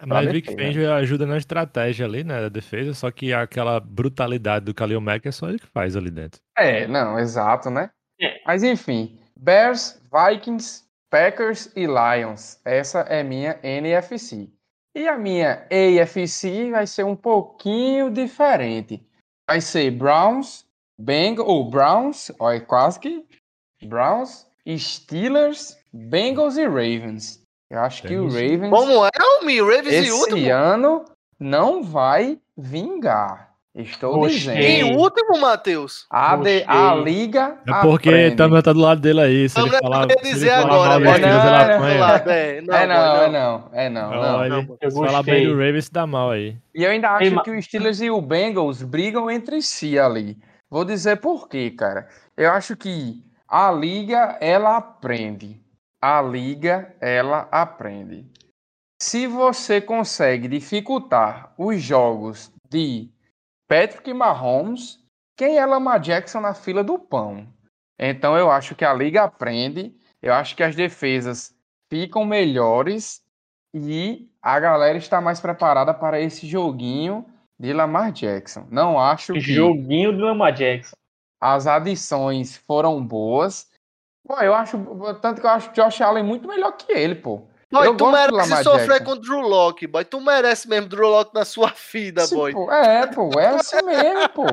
Mas Vic defesa. Fangio ajuda na estratégia ali, né, da defesa, só que aquela brutalidade do Khalil Mack é só ele que faz ali dentro. É, não, exato, né? É. Mas enfim, Bears, Vikings, Packers e Lions. Essa é minha NFC. E a minha AFC vai ser um pouquinho diferente. Vai ser Browns, Bengals, ou Browns, olha, quase que Browns, Steelers, Bengals e Ravens. Eu acho que o Ravens Como é, Almi? Ravens e esse último? ano não vai vingar. Estou Oxi. dizendo. Em último, Matheus. A, de- a Gostei. liga. É porque aprende. Tâmara tá do lado dele aí. Se ele Vamos falar, eu se ele dizer falar agora, mal Não, ele não, é não, é não, é não, não. Olha, não, eu se falar bem gostei. do Ravens, dá mal aí. E eu ainda acho Ei, que o Steelers e o Bengals brigam entre si ali. Vou dizer por quê, cara. Eu acho que a liga, ela aprende. A liga, ela aprende. Se você consegue dificultar os jogos de Patrick Mahomes, quem é Lamar Jackson na fila do pão? Então eu acho que a liga aprende, eu acho que as defesas ficam melhores e a galera está mais preparada para esse joguinho de Lamar Jackson. Não acho que Joguinho do Lamar Jackson. as adições foram boas. Pô, eu acho, tanto que eu acho o Josh Allen muito melhor que ele, pô. Boy, Eu tu merece sofrer com o Drew Locke, boy. Tu merece mesmo Drew Locke na sua vida, Sim, boy. pô, é, pô, é assim mesmo, pô.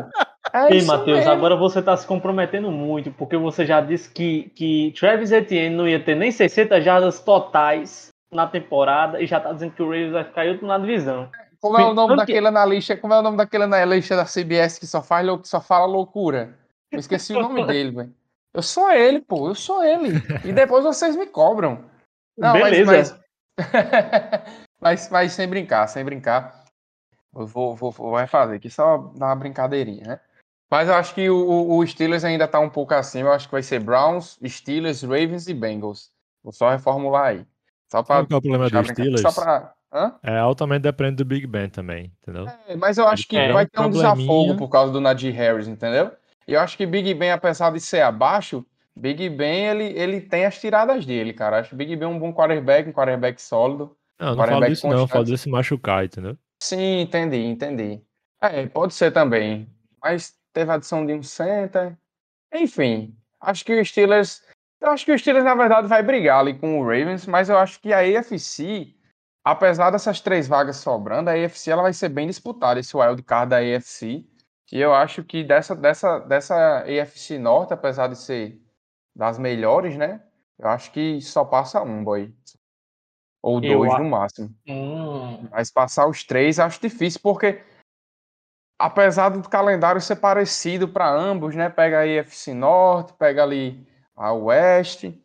É Ei, isso Matheus, mesmo. agora você tá se comprometendo muito, porque você já disse que, que Travis Etienne não ia ter nem 60 jardas totais na temporada e já tá dizendo que o Ravens vai ficar em último na divisão. Como é o nome Tanto daquele analista? Como é o nome daquele analista da CBS que só faz que só fala loucura? Eu esqueci o nome dele, velho. Eu sou ele, pô, eu sou ele. E depois vocês me cobram. Não, mas- Beleza. mas, mas, mas sem brincar, sem brincar. Eu vou, vou, vou refazer aqui, só dar uma brincadeirinha, né? Mas eu acho que o, o- Steelers ainda tá um pouco acima. Eu acho que vai ser Browns, Steelers, Ravens e Bengals. Vou só reformular aí. Só pra. Qual é o problema brincar- Steelers? Só pra. Hã? É altamente dependente do Big Ben também, entendeu? É, mas eu acho que É, vai um ter um probleminha. desafogo por causa do Nadir Harris, entendeu? E eu acho que Big Ben, apesar de ser abaixo, Big Ben ele, ele tem as tiradas dele, cara. Acho que Big Ben é um bom quarterback, um quarterback sólido. Não, não falo disso não, falo desse machucar, entendeu? Sim, entendi, entendi. É, pode ser também. Mas teve a adição de um center. Enfim, acho que o Steelers. Eu acho que o Steelers, na verdade, vai brigar ali com o Ravens, mas eu acho que a AFC, apesar dessas três vagas sobrando, a AFC ela vai ser bem disputada, esse wild card da AFC. E eu acho que dessa, dessa, dessa AFC Norte, apesar de ser das melhores, né? Eu acho que só passa um, boy. Ou Eu dois a- no máximo. Hum, Mas passar os três acho difícil, porque apesar do calendário ser parecido para ambos, né? Pega a AFC Norte, pega ali a Oeste.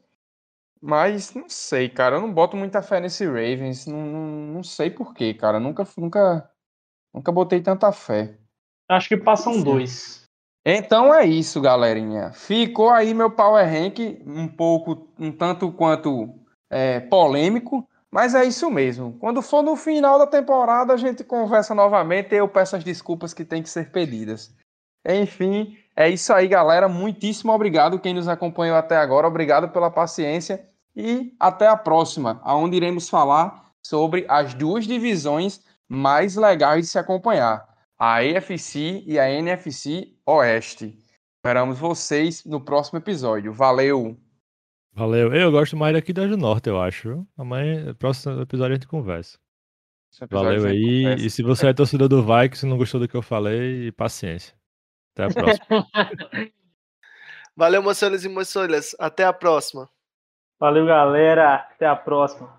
Mas não sei, cara. Eu não boto muita fé nesse Ravens. Não, não, não sei porquê, cara. Nunca, nunca, nunca botei tanta fé. Acho que passam dois. Então é isso, galerinha. Ficou aí meu Power Rank, um pouco, um tanto quanto é, polêmico, mas é isso mesmo. Quando for no final da temporada, a gente conversa novamente e eu peço as desculpas que têm que ser pedidas. Enfim, é isso aí, galera. Muitíssimo obrigado quem nos acompanhou até agora. Obrigado pela paciência e até a próxima, onde iremos falar sobre as duas divisões mais legais de se acompanhar a AFC e a NFC Oeste. Esperamos vocês no próximo episódio. Valeu! Valeu. Eu gosto mais daqui da do Norte, eu acho. Amanhã, no próximo episódio a gente conversa. Valeu aí. conversa. E se você é torcedor do Vikings e não gostou do que eu falei, paciência. Até a próxima. Valeu, moçoilas e moçoilas. Até a próxima. Valeu, galera. Até a próxima.